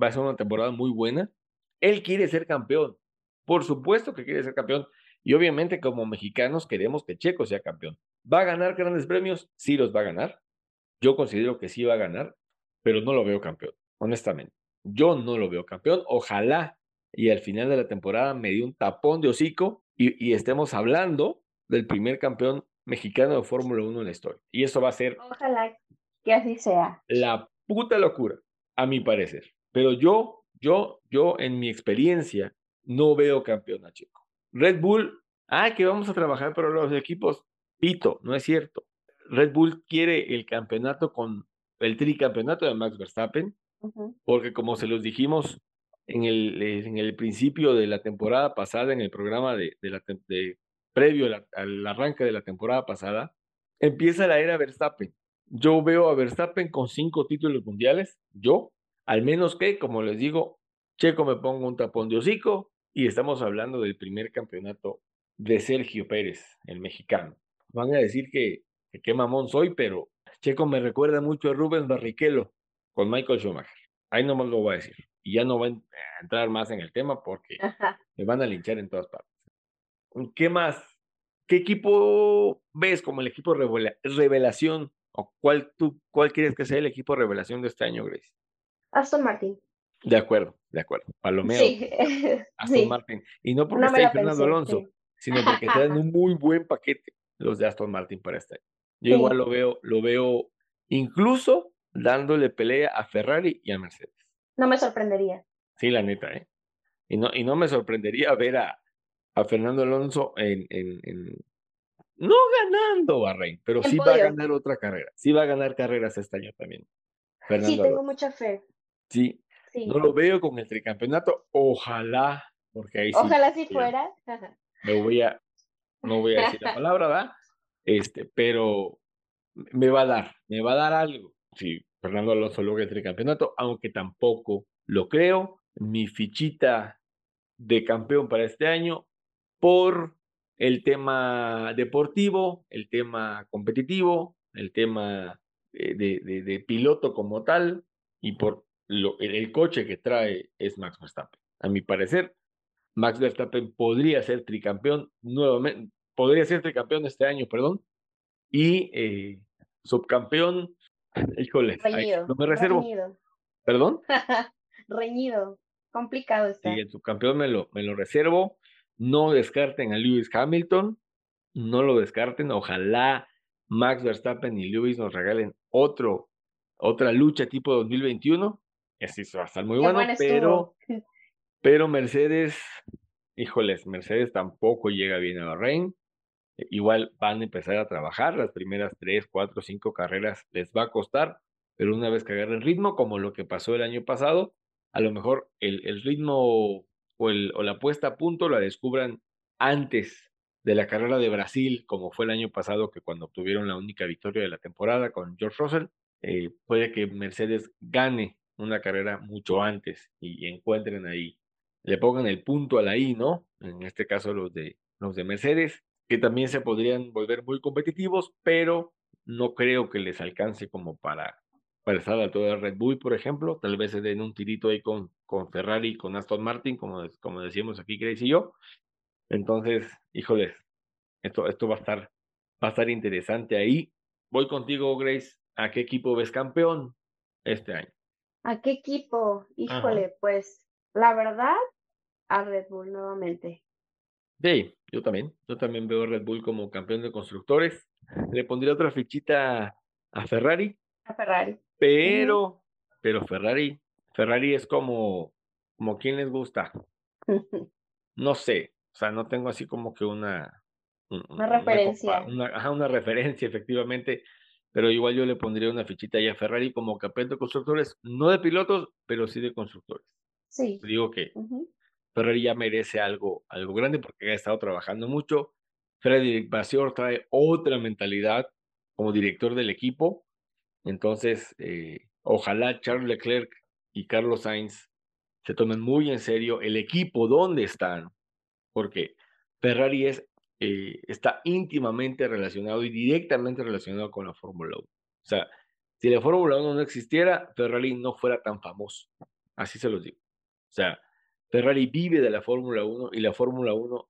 Speaker 1: va a ser una temporada muy buena. Él quiere ser campeón. Por supuesto que quiere ser campeón. Y obviamente como mexicanos queremos que Checo sea campeón. ¿Va a ganar grandes premios? Sí los va a ganar. Yo considero que sí va a ganar, pero no lo veo campeón, honestamente. Yo no lo veo campeón. Ojalá y al final de la temporada me dio un tapón de hocico y, y estemos hablando del primer campeón mexicano de Fórmula 1 en la historia. Y eso va a ser...
Speaker 3: Ojalá que así sea.
Speaker 1: La puta locura, a mi parecer. Pero yo, yo, yo en mi experiencia no veo campeón a Checo. Red Bull, ah, que vamos a trabajar para los equipos. Pito, no es cierto. Red Bull quiere el campeonato con el tricampeonato de Max Verstappen, porque como se los dijimos en el, en el principio de la temporada pasada, en el programa de, de, la, de previo al arranque de la temporada pasada, empieza la era Verstappen. Yo veo a Verstappen con cinco títulos mundiales, yo, al menos que, como les digo, Checo me pongo un tapón de hocico, y estamos hablando del primer campeonato de Sergio Pérez, el mexicano. Van a decir que, qué mamón soy, pero Checo me recuerda mucho a Rubens Barrichello con Michael Schumacher. Ahí no más lo voy a decir. Y ya no voy a entrar más en el tema porque me van a linchar en todas partes. ¿Qué más? ¿Qué equipo ves como el equipo revelación? ¿O cuál, tú, cuál quieres que sea el equipo revelación de este año, Grace?
Speaker 3: Aston Martin.
Speaker 1: De acuerdo, de acuerdo. Palomeo. Sí. Aston Martin. Y no porque esté Fernando Alonso, sino porque traen un muy buen paquete los de Aston Martin para este año. Yo igual lo veo, lo veo incluso dándole pelea a Ferrari y a Mercedes.
Speaker 3: No me sorprendería.
Speaker 1: Sí, la neta, ¿eh? Y no, y no me sorprendería ver a, a Fernando Alonso en, en, en, no ganando Bahrein, pero sí va a ganar otra carrera. Sí va a ganar carreras este año también.
Speaker 3: sí, tengo mucha fe.
Speaker 1: Sí, no lo veo con el tricampeonato. Ojalá, porque ahí sí.
Speaker 3: Ojalá si fuera.
Speaker 1: Me voy a, no voy a decir la palabra, ¿verdad? Este, pero me va a dar, me va a dar algo. Si Fernando Alonso logra el tricampeonato, aunque tampoco lo creo. Mi fichita de campeón para este año por el tema deportivo, el tema competitivo, el tema de, de, piloto como tal y por lo, el, coche que trae es Max Verstappen. A mi parecer, Max Verstappen podría ser tricampeón nuevamente, podría ser tricampeón este año, perdón, y eh, subcampeón, híjole, no me reservo. ¿Perdón?
Speaker 3: Reñido, complicado está.
Speaker 1: Sí, el subcampeón me lo, me lo reservo. No descarten a Lewis Hamilton, no lo descarten. Ojalá Max Verstappen y Lewis nos regalen otro, otra lucha tipo 2021. Así va a estar muy bueno, pero, pero Mercedes, híjoles, Mercedes tampoco llega bien a Bahrein. Igual van a empezar a trabajar, las primeras tres, cuatro, cinco carreras les va a costar, pero una vez que agarren ritmo, como lo que pasó el año pasado, a lo mejor el, el ritmo o, el, o la puesta a punto la descubran antes de la carrera de Brasil, como fue el año pasado, que cuando obtuvieron la única victoria de la temporada con George Russell, eh, puede que Mercedes gane una carrera mucho antes y encuentren ahí, le pongan el punto a la I, ¿no? En este caso los de, los de Mercedes, que también se podrían volver muy competitivos, pero no creo que les alcance como para para estar a de Red Bull, por ejemplo, tal vez se den un tirito ahí con, con Ferrari y con Aston Martin, como, como decíamos aquí Grace y yo. Entonces, híjoles, esto, esto va a estar, va a estar interesante ahí. Voy contigo, Grace. ¿A qué equipo ves campeón este año?
Speaker 3: ¿A qué equipo? Híjole, pues la verdad, a Red Bull nuevamente.
Speaker 1: Sí, yo también. Yo también veo a Red Bull como campeón de constructores. Le pondría otra fichita a Ferrari.
Speaker 3: A Ferrari.
Speaker 1: Pero, pero Ferrari, Ferrari es como, como quien les gusta. No sé, o sea, no tengo así como que una...
Speaker 3: Una, referencia.
Speaker 1: Una, una, referencia, efectivamente, pero igual yo le pondría una fichita ahí a Ferrari como campeón de constructores, no de pilotos, pero sí de constructores.
Speaker 3: Sí.
Speaker 1: Digo que Ferrari ya merece algo, algo grande porque ha estado trabajando mucho. Frederick Vasseur trae otra mentalidad como director del equipo entonces, eh, ojalá Charles Leclerc y Carlos Sainz se tomen muy en serio el equipo donde están, porque Ferrari es, eh, está íntimamente relacionado y directamente relacionado con la Fórmula 1. O sea, si la Fórmula 1 no existiera, Ferrari no fuera tan famoso. Así se los digo. O sea, Ferrari vive de la Fórmula 1 y la Fórmula 1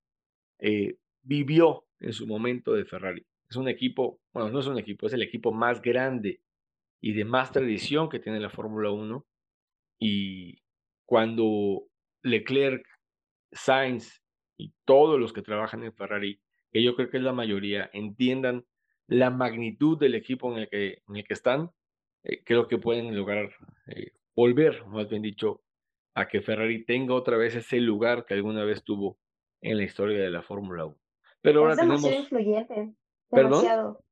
Speaker 1: eh, vivió en su momento de Ferrari. Es un equipo, bueno, no es un equipo, es el equipo más grande y de más tradición que tiene la Fórmula 1. Y cuando Leclerc, Sainz y todos los que trabajan en Ferrari, que yo creo que es la mayoría, entiendan la magnitud del equipo en el que, en el que están, eh, creo que pueden lograr eh, volver, más bien dicho, a que Ferrari tenga otra vez ese lugar que alguna vez tuvo en la historia de la Fórmula 1. Pero ahora tenemos...
Speaker 3: influyente. Demasiado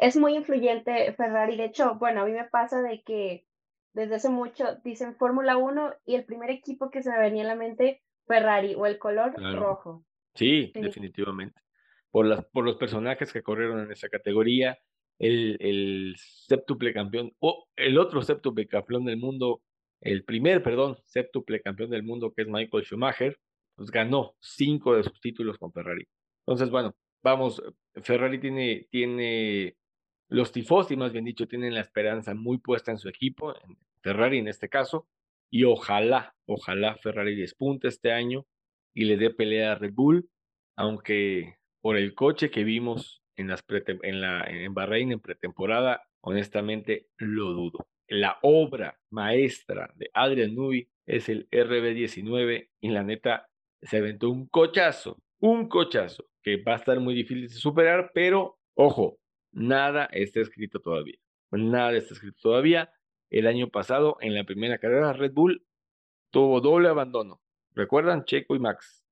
Speaker 3: es muy influyente Ferrari. De hecho, bueno, a mí me pasa de que desde hace mucho dicen Fórmula 1 y el primer equipo que se me venía a la mente, Ferrari o el color rojo.
Speaker 1: Sí, definitivamente. Por, las, por los personajes que corrieron en esa categoría, el, el séptuple campeón, o el otro séptuple campeón del mundo, el primer, perdón, séptuple campeón del mundo que es Michael Schumacher, pues ganó cinco de sus títulos con Ferrari. Entonces, bueno, vamos, Ferrari tiene, tiene los tifosi, más bien dicho, tienen la esperanza muy puesta en su equipo, en Ferrari en este caso, y ojalá, ojalá Ferrari despunte este año y le dé pelea a Red Bull, aunque por el coche que vimos en, las en, la, en Bahrein en pretemporada, honestamente lo dudo. La obra maestra de Adrian Newey es el RB19 y la neta se aventó un cochazo, un cochazo que va a estar muy difícil de superar, pero ojo, Nada está escrito todavía. Nada está escrito todavía. El año pasado, en la primera carrera, Red Bull tuvo doble abandono. ¿Recuerdan? Checo y Max.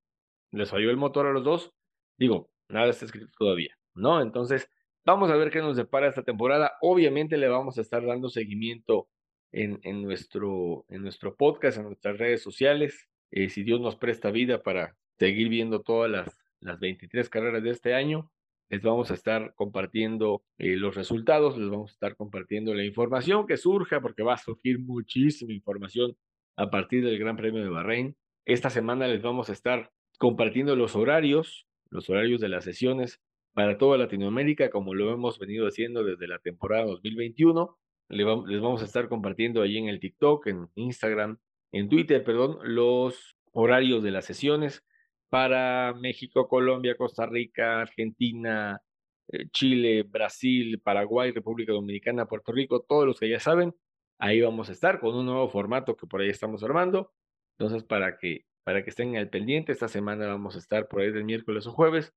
Speaker 1: Les falló el motor a los dos. Digo, nada está escrito todavía, ¿no? Entonces, vamos a ver qué nos depara esta temporada. Obviamente le vamos a estar dando seguimiento en, en nuestro, en nuestro podcast, en nuestras redes sociales. Eh, si Dios nos presta vida para seguir viendo todas las, las 23 carreras de este año, les vamos a estar compartiendo eh, los resultados, les vamos a estar compartiendo la información que surja, porque va a surgir muchísima información a partir del Gran Premio de Bahrein. Esta semana les vamos a estar compartiendo los horarios, los horarios de las sesiones para toda Latinoamérica, como lo hemos venido haciendo desde la temporada 2021. Les vamos a estar compartiendo ahí en el TikTok, en Instagram, en Twitter, perdón, los horarios de las sesiones para México, Colombia, Costa Rica, Argentina, eh, Chile, Brasil, Paraguay, República Dominicana, Puerto Rico, todos los que ya saben, ahí vamos a estar con un nuevo formato que por ahí estamos armando. Entonces, para que, para que estén al pendiente, esta semana vamos a estar por ahí del miércoles o jueves.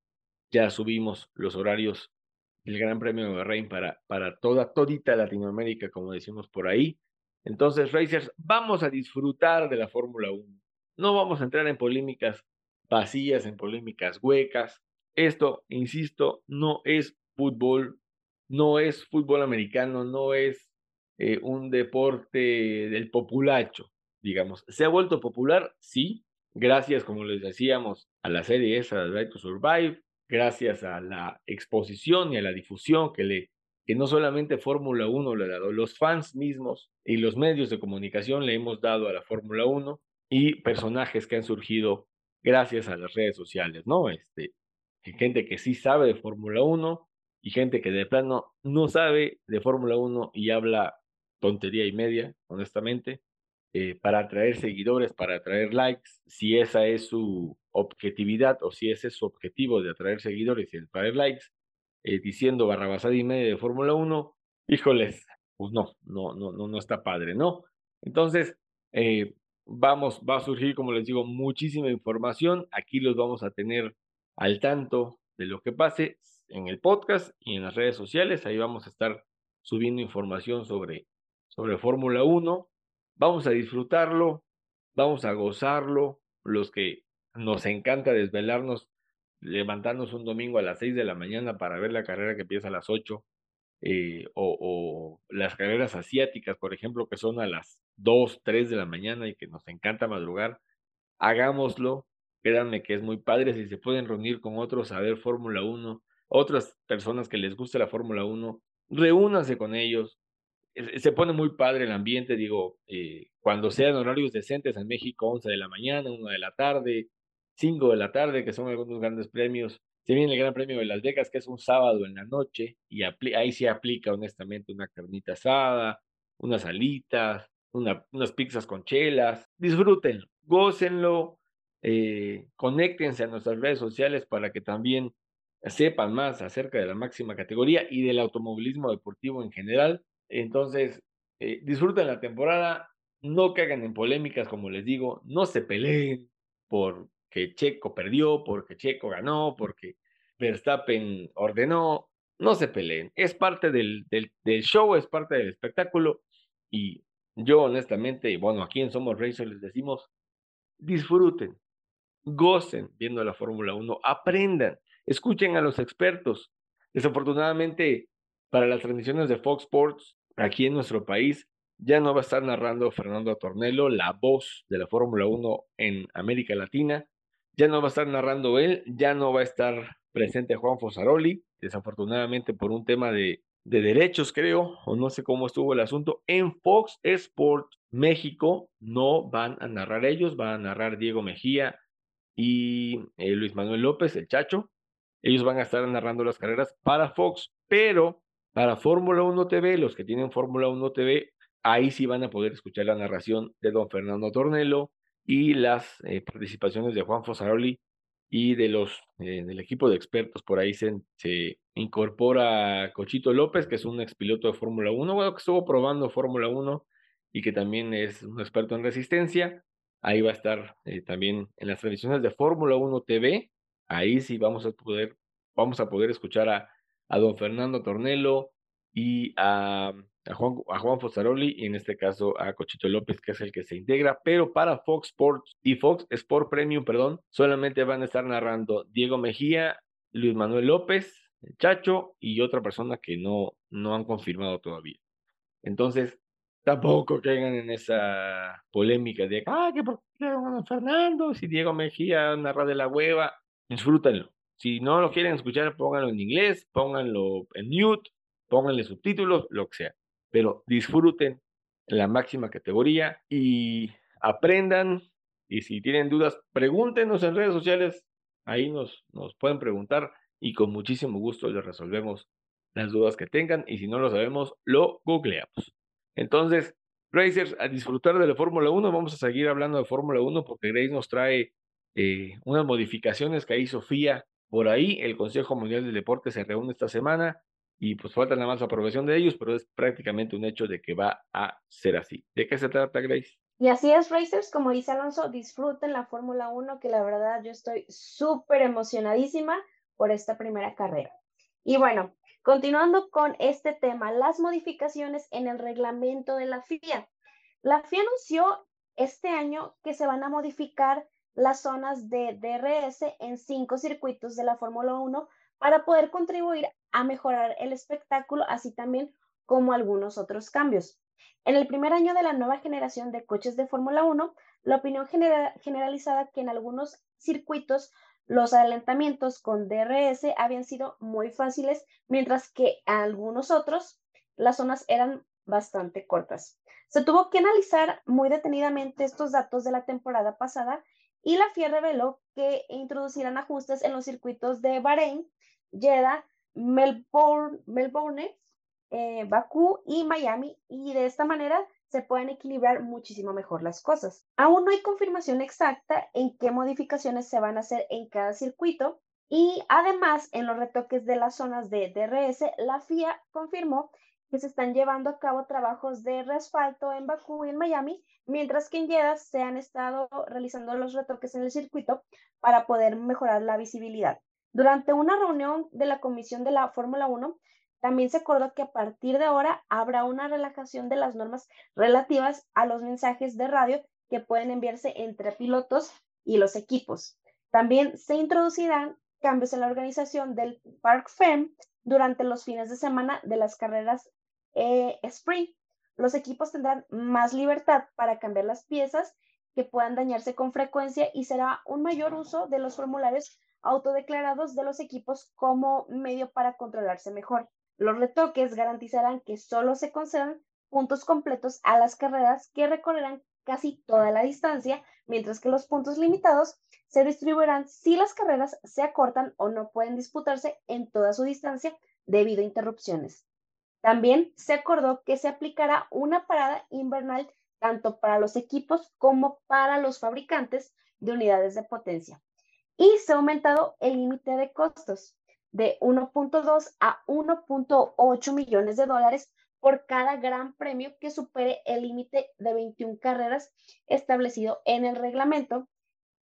Speaker 1: Ya subimos los horarios del Gran Premio de Bahrein para, para toda, todita Latinoamérica, como decimos por ahí. Entonces, Racers, vamos a disfrutar de la Fórmula 1. No vamos a entrar en polémicas vacías, en polémicas huecas. Esto, insisto, no es fútbol, no es fútbol americano, no es eh, un deporte del populacho, digamos. ¿Se ha vuelto popular? Sí, gracias, como les decíamos, a la serie esa, Drive to Survive, gracias a la exposición y a la difusión que le que no solamente Fórmula 1 le ha dado, los fans mismos y los medios de comunicación le hemos dado a la Fórmula 1 y personajes que han surgido gracias a las redes sociales, ¿no? Este, gente que sí sabe de Fórmula 1 y gente que de plano no sabe de Fórmula 1 y habla tontería y media, honestamente, eh, para atraer seguidores, para atraer likes, si esa es su objetividad o si ese es su objetivo de atraer seguidores y atraer likes, eh, diciendo barrabasada y media de Fórmula 1, híjoles, pues no, no, no, no, no está padre, ¿no? Entonces, eh, vamos, va a surgir, como les digo, muchísima información. Aquí los vamos a tener al tanto de lo que pase en el podcast y en las redes sociales. Ahí vamos a estar subiendo información sobre, sobre Fórmula 1. Vamos a disfrutarlo, vamos a gozarlo. Los que nos encanta desvelarnos, levantarnos un domingo a las 6 de la mañana para ver la carrera que empieza a las 8 eh, o, las carreras asiáticas, por ejemplo, que son a las 2, 3 de la mañana y que nos encanta madrugar, hagámoslo. Créanme que es muy padre si se pueden reunir con otros a ver Fórmula 1, otras personas que les guste la Fórmula 1, reúnanse con ellos. Se pone muy padre el ambiente, digo, eh, cuando sean horarios decentes en México, 11 de la mañana, 1 de la tarde, 5 de la tarde, que son algunos grandes premios, se viene el Gran Premio de Las Vegas, que es un sábado en la noche, y ahí se aplica honestamente una carnita asada, unas alitas, unas pizzas con chelas. Disfrútenlo, gócenlo, eh, conéctense a nuestras redes sociales para que también sepan más acerca de la máxima categoría y del automovilismo deportivo en general. Entonces, eh, disfruten la temporada, no caigan en polémicas, como les digo, no se peleen por que Checo perdió, porque Checo ganó, porque Verstappen ordenó. No se peleen. Es parte del, del, show, es parte del espectáculo. Y yo, honestamente, bueno, aquí en Somos Racers les decimos: disfruten, gocen viendo la Fórmula 1, aprendan, escuchen a los expertos. Desafortunadamente, para las transmisiones de Fox Sports aquí en nuestro país, ya no va a estar narrando Fernando Tornello, la voz de la Fórmula 1 en América Latina ya no va a estar narrando él, ya no va a estar presente Juan Fosaroli, desafortunadamente por un tema de, derechos, creo, o no sé cómo estuvo el asunto. En Fox Sports México no van a narrar ellos, van a narrar Diego Mejía y eh, Luis Manuel López, el Chacho. Ellos van a estar narrando las carreras para Fox, pero para Fórmula 1 TV, los que tienen Fórmula 1 TV, ahí sí van a poder escuchar la narración de don Fernando Tornelo, y las eh, participaciones de Juan Fosaroli y de los eh, del equipo de expertos. Por ahí se, se, incorpora Cochito López, que es un expiloto de Fórmula 1, bueno, que estuvo probando Fórmula 1 y que también es un experto en resistencia. Ahí va a estar eh, también en las transmisiones de Fórmula 1 TV. Ahí sí vamos a poder, vamos a poder escuchar a, a don Fernando Tornelo y a a Juan, a Juan y en este caso a Cochito López, que es el que se integra, pero para Fox Sports y Fox Sport Premium, perdón, solamente van a estar narrando Diego Mejía, Luis Manuel López, Chacho y otra persona que no, no han confirmado todavía. Entonces, tampoco caigan en esa polémica de, ah, que por qué Fernando, si Diego Mejía narra de la hueva, disfrútenlo. Si no lo quieren escuchar, pónganlo en inglés, pónganlo en mute, pónganle subtítulos, lo que sea. Pero disfruten la máxima categoría y aprendan. Y si tienen dudas, pregúntenos en redes sociales. Ahí nos, nos pueden preguntar y con muchísimo gusto les resolvemos las dudas que tengan. Y si no lo sabemos, lo googleamos. Entonces, Racers, a disfrutar de la Fórmula 1, vamos a seguir hablando de Fórmula 1 porque Grace nos trae eh, unas modificaciones que hizo FIA por ahí. El Consejo Mundial del Deporte se reúne esta semana y pues falta nada más aprobación de ellos, pero es prácticamente un hecho de que va a ser así. ¿De qué se trata, Grace?
Speaker 3: Y así es, Racers, como dice Alonso, disfruten la Fórmula 1, que la verdad yo estoy súper emocionadísima por esta primera carrera. Y bueno, Continuando con este tema, las modificaciones en el reglamento de la FIA. La FIA anunció este año que se van a modificar las zonas de DRS en cinco circuitos de la Fórmula 1 para poder contribuir a mejorar el espectáculo, así también como algunos otros cambios. En el primer año de la nueva generación de coches de Fórmula 1, la opinión generalizada que en algunos circuitos los adelantamientos con DRS habían sido muy fáciles, mientras que en algunos otros las zonas eran bastante cortas. Se tuvo que analizar muy detenidamente estos datos de la temporada pasada y la FIA reveló que introducirán ajustes en los circuitos de Bahrein, Jeddah, Melbourne, Melbourne eh, Bakú y Miami y de esta manera se pueden equilibrar muchísimo mejor las cosas. Aún no hay confirmación exacta en qué modificaciones se van a hacer en cada circuito y además en los retoques de las zonas de DRS, la FIA confirmó que se están llevando a cabo trabajos de reasfalto en Bakú y en Miami, mientras que en Jeddah se han estado realizando los retoques en el circuito para poder mejorar la visibilidad. Durante una reunión de la Comisión de la Fórmula 1, también se acordó que a partir de ahora habrá una relajación de las normas relativas a los mensajes de radio que pueden enviarse entre pilotos y los equipos. También se introducirán cambios en la organización del Park Fem durante los fines de semana de las carreras eh. Los equipos tendrán más libertad para cambiar las piezas que puedan dañarse con frecuencia y será un mayor uso de los formularios autodeclarados de los equipos como medio para controlarse mejor. Los retoques garantizarán que solo se concedan puntos completos a las carreras que recorrerán casi toda la distancia, mientras que los puntos limitados se distribuirán si las carreras se acortan o no pueden disputarse en toda su distancia debido a interrupciones. También se acordó que se aplicará una parada invernal tanto para los equipos como para los fabricantes de unidades de potencia. Y se ha aumentado el límite de costos de 1.2 a 1.8 millones de dólares por cada gran premio que supere el límite de 21 carreras establecido en el reglamento.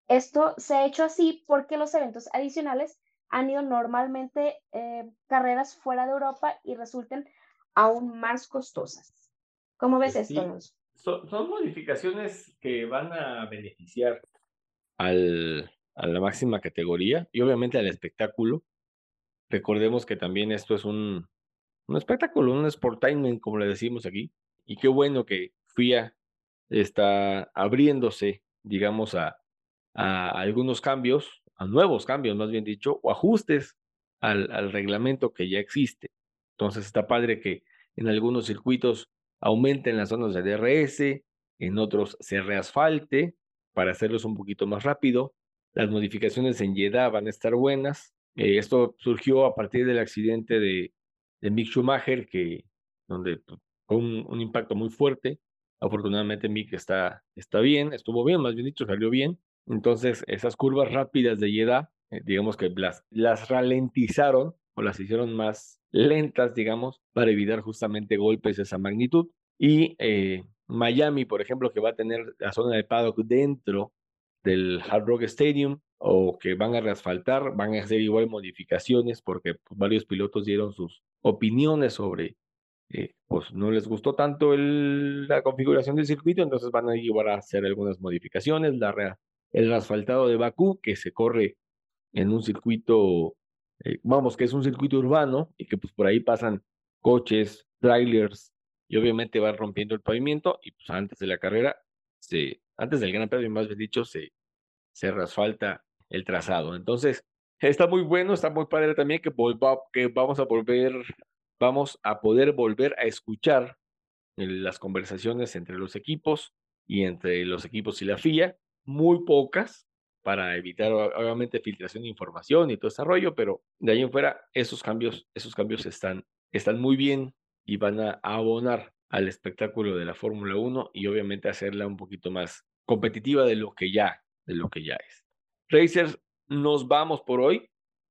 Speaker 3: Esto se ha hecho así porque los eventos adicionales han ido normalmente eh, carreras fuera de Europa y resulten aún más costosas. ¿Cómo ves
Speaker 1: pues
Speaker 3: esto,
Speaker 1: Son, son, modificaciones que van a beneficiar al, a la máxima categoría y obviamente al espectáculo. Recordemos que también esto es un, un espectáculo, un sportainment, como le decimos aquí. Y qué bueno que FIA está abriéndose, digamos, a, a algunos cambios, a nuevos cambios, más bien dicho, o ajustes al, al reglamento que ya existe. Entonces está padre que en algunos circuitos aumenten las zonas de DRS, en otros se reasfalte para hacerlos un poquito más rápido. Las modificaciones en Jeddah van a estar buenas. Eh, esto surgió a partir del accidente de, de Mick Schumacher, que, donde pues, fue un, impacto muy fuerte. Afortunadamente Mick está, está bien, estuvo bien, más bien dicho, salió bien. Entonces, esas curvas rápidas de Jeddah, eh, digamos que las, las ralentizaron o las hicieron más lentas, digamos, para evitar justamente golpes de esa magnitud. Y eh, Miami, por ejemplo, que va a tener la zona de paddock dentro del Hard Rock Stadium, o que van a reasfaltar, van a hacer igual modificaciones porque pues, varios pilotos dieron sus opiniones sobre eh, pues no les gustó tanto la configuración del circuito, entonces van a llevar a hacer algunas modificaciones. La, el asfaltado de Bakú, que se corre en un circuito, eh, vamos, que es un circuito urbano y que pues por ahí pasan coches, trailers y obviamente van rompiendo el pavimento y pues antes de la carrera, se, antes del Gran Premio, más bien dicho, se, se el trazado. Entonces, está muy bueno, está muy padre también que, que vamos a volver vamos a poder volver a escuchar las conversaciones entre los equipos y entre los equipos y la FIA, muy pocas para evitar obviamente filtración de información y todo ese rollo, pero de ahí en fuera esos cambios, esos cambios están, están muy bien y van a abonar al espectáculo de la Fórmula 1 y obviamente hacerla un poquito más competitiva de lo que ya, de lo que ya es. Racers, nos vamos por hoy.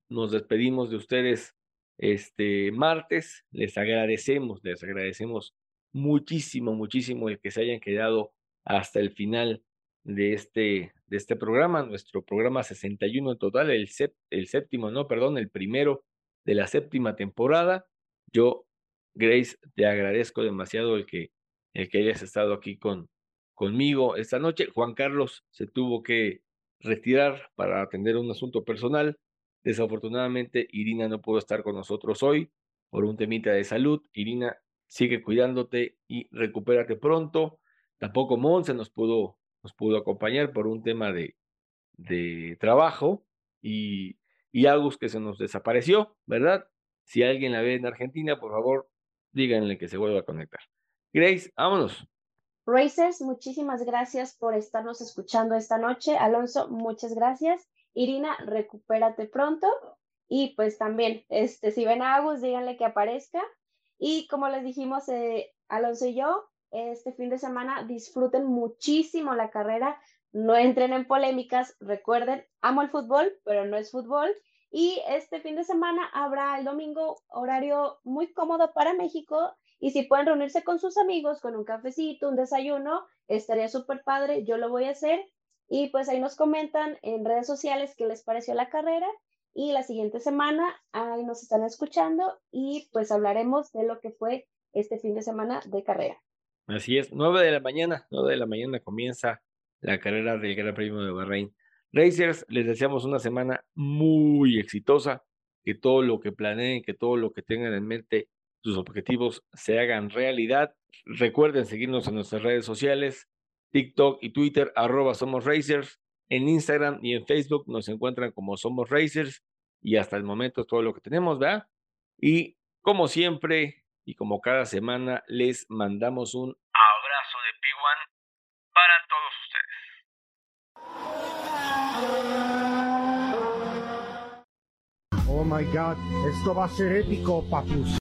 Speaker 1: Nos despedimos de ustedes este martes. Les agradecemos, les agradecemos muchísimo, muchísimo el que se hayan quedado hasta el final de este, de este programa, nuestro programa 61 en total, el, el séptimo, no, perdón, el primero de la séptima temporada. Yo, Grace, te agradezco demasiado el que, el que hayas estado aquí con, conmigo esta noche. Juan Carlos se tuvo que retirar para atender un asunto personal. Desafortunadamente, Irina no pudo estar con nosotros hoy por un temita de salud. Irina, sigue cuidándote y recupérate pronto. Tampoco Monse nos pudo, nos pudo acompañar por un tema de, de trabajo y, y Agus que se nos desapareció, ¿verdad? Si alguien la ve en Argentina, por favor, díganle que se vuelva a conectar. Grace, vámonos.
Speaker 3: Racers, muchísimas gracias por estarnos escuchando esta noche. Alonso, muchas gracias. Irina, recupérate pronto. Y pues también, este, si ven a Agus, díganle que aparezca. Y como les dijimos, eh, Alonso y yo, este fin de semana disfruten muchísimo la carrera, no entren en polémicas, recuerden, amo el fútbol, pero no es fútbol. Y este fin de semana habrá el domingo horario muy cómodo para México. Y si pueden reunirse con sus amigos con un cafecito, un desayuno, estaría súper padre. Yo lo voy a hacer. Y pues ahí nos comentan en redes sociales qué les pareció la carrera y la siguiente semana ahí nos están escuchando y pues hablaremos de lo que fue este fin de semana de carrera.
Speaker 1: Así es, 9 de la mañana, 9 de la mañana comienza la carrera del Gran Premio de Bahrein. Racers, les deseamos una semana muy exitosa, que todo lo que planeen, que todo lo que tengan en mente, sus objetivos se hagan realidad. Recuerden seguirnos en nuestras redes sociales, TikTok y Twitter, arroba Somos Racers. En Instagram y en Facebook nos encuentran como Somos Racers. Y hasta el momento es todo lo que tenemos, ¿verdad? Y como siempre y como cada semana, les mandamos un abrazo de P1 para todos ustedes.
Speaker 6: Oh my god, esto va a ser épico, papus.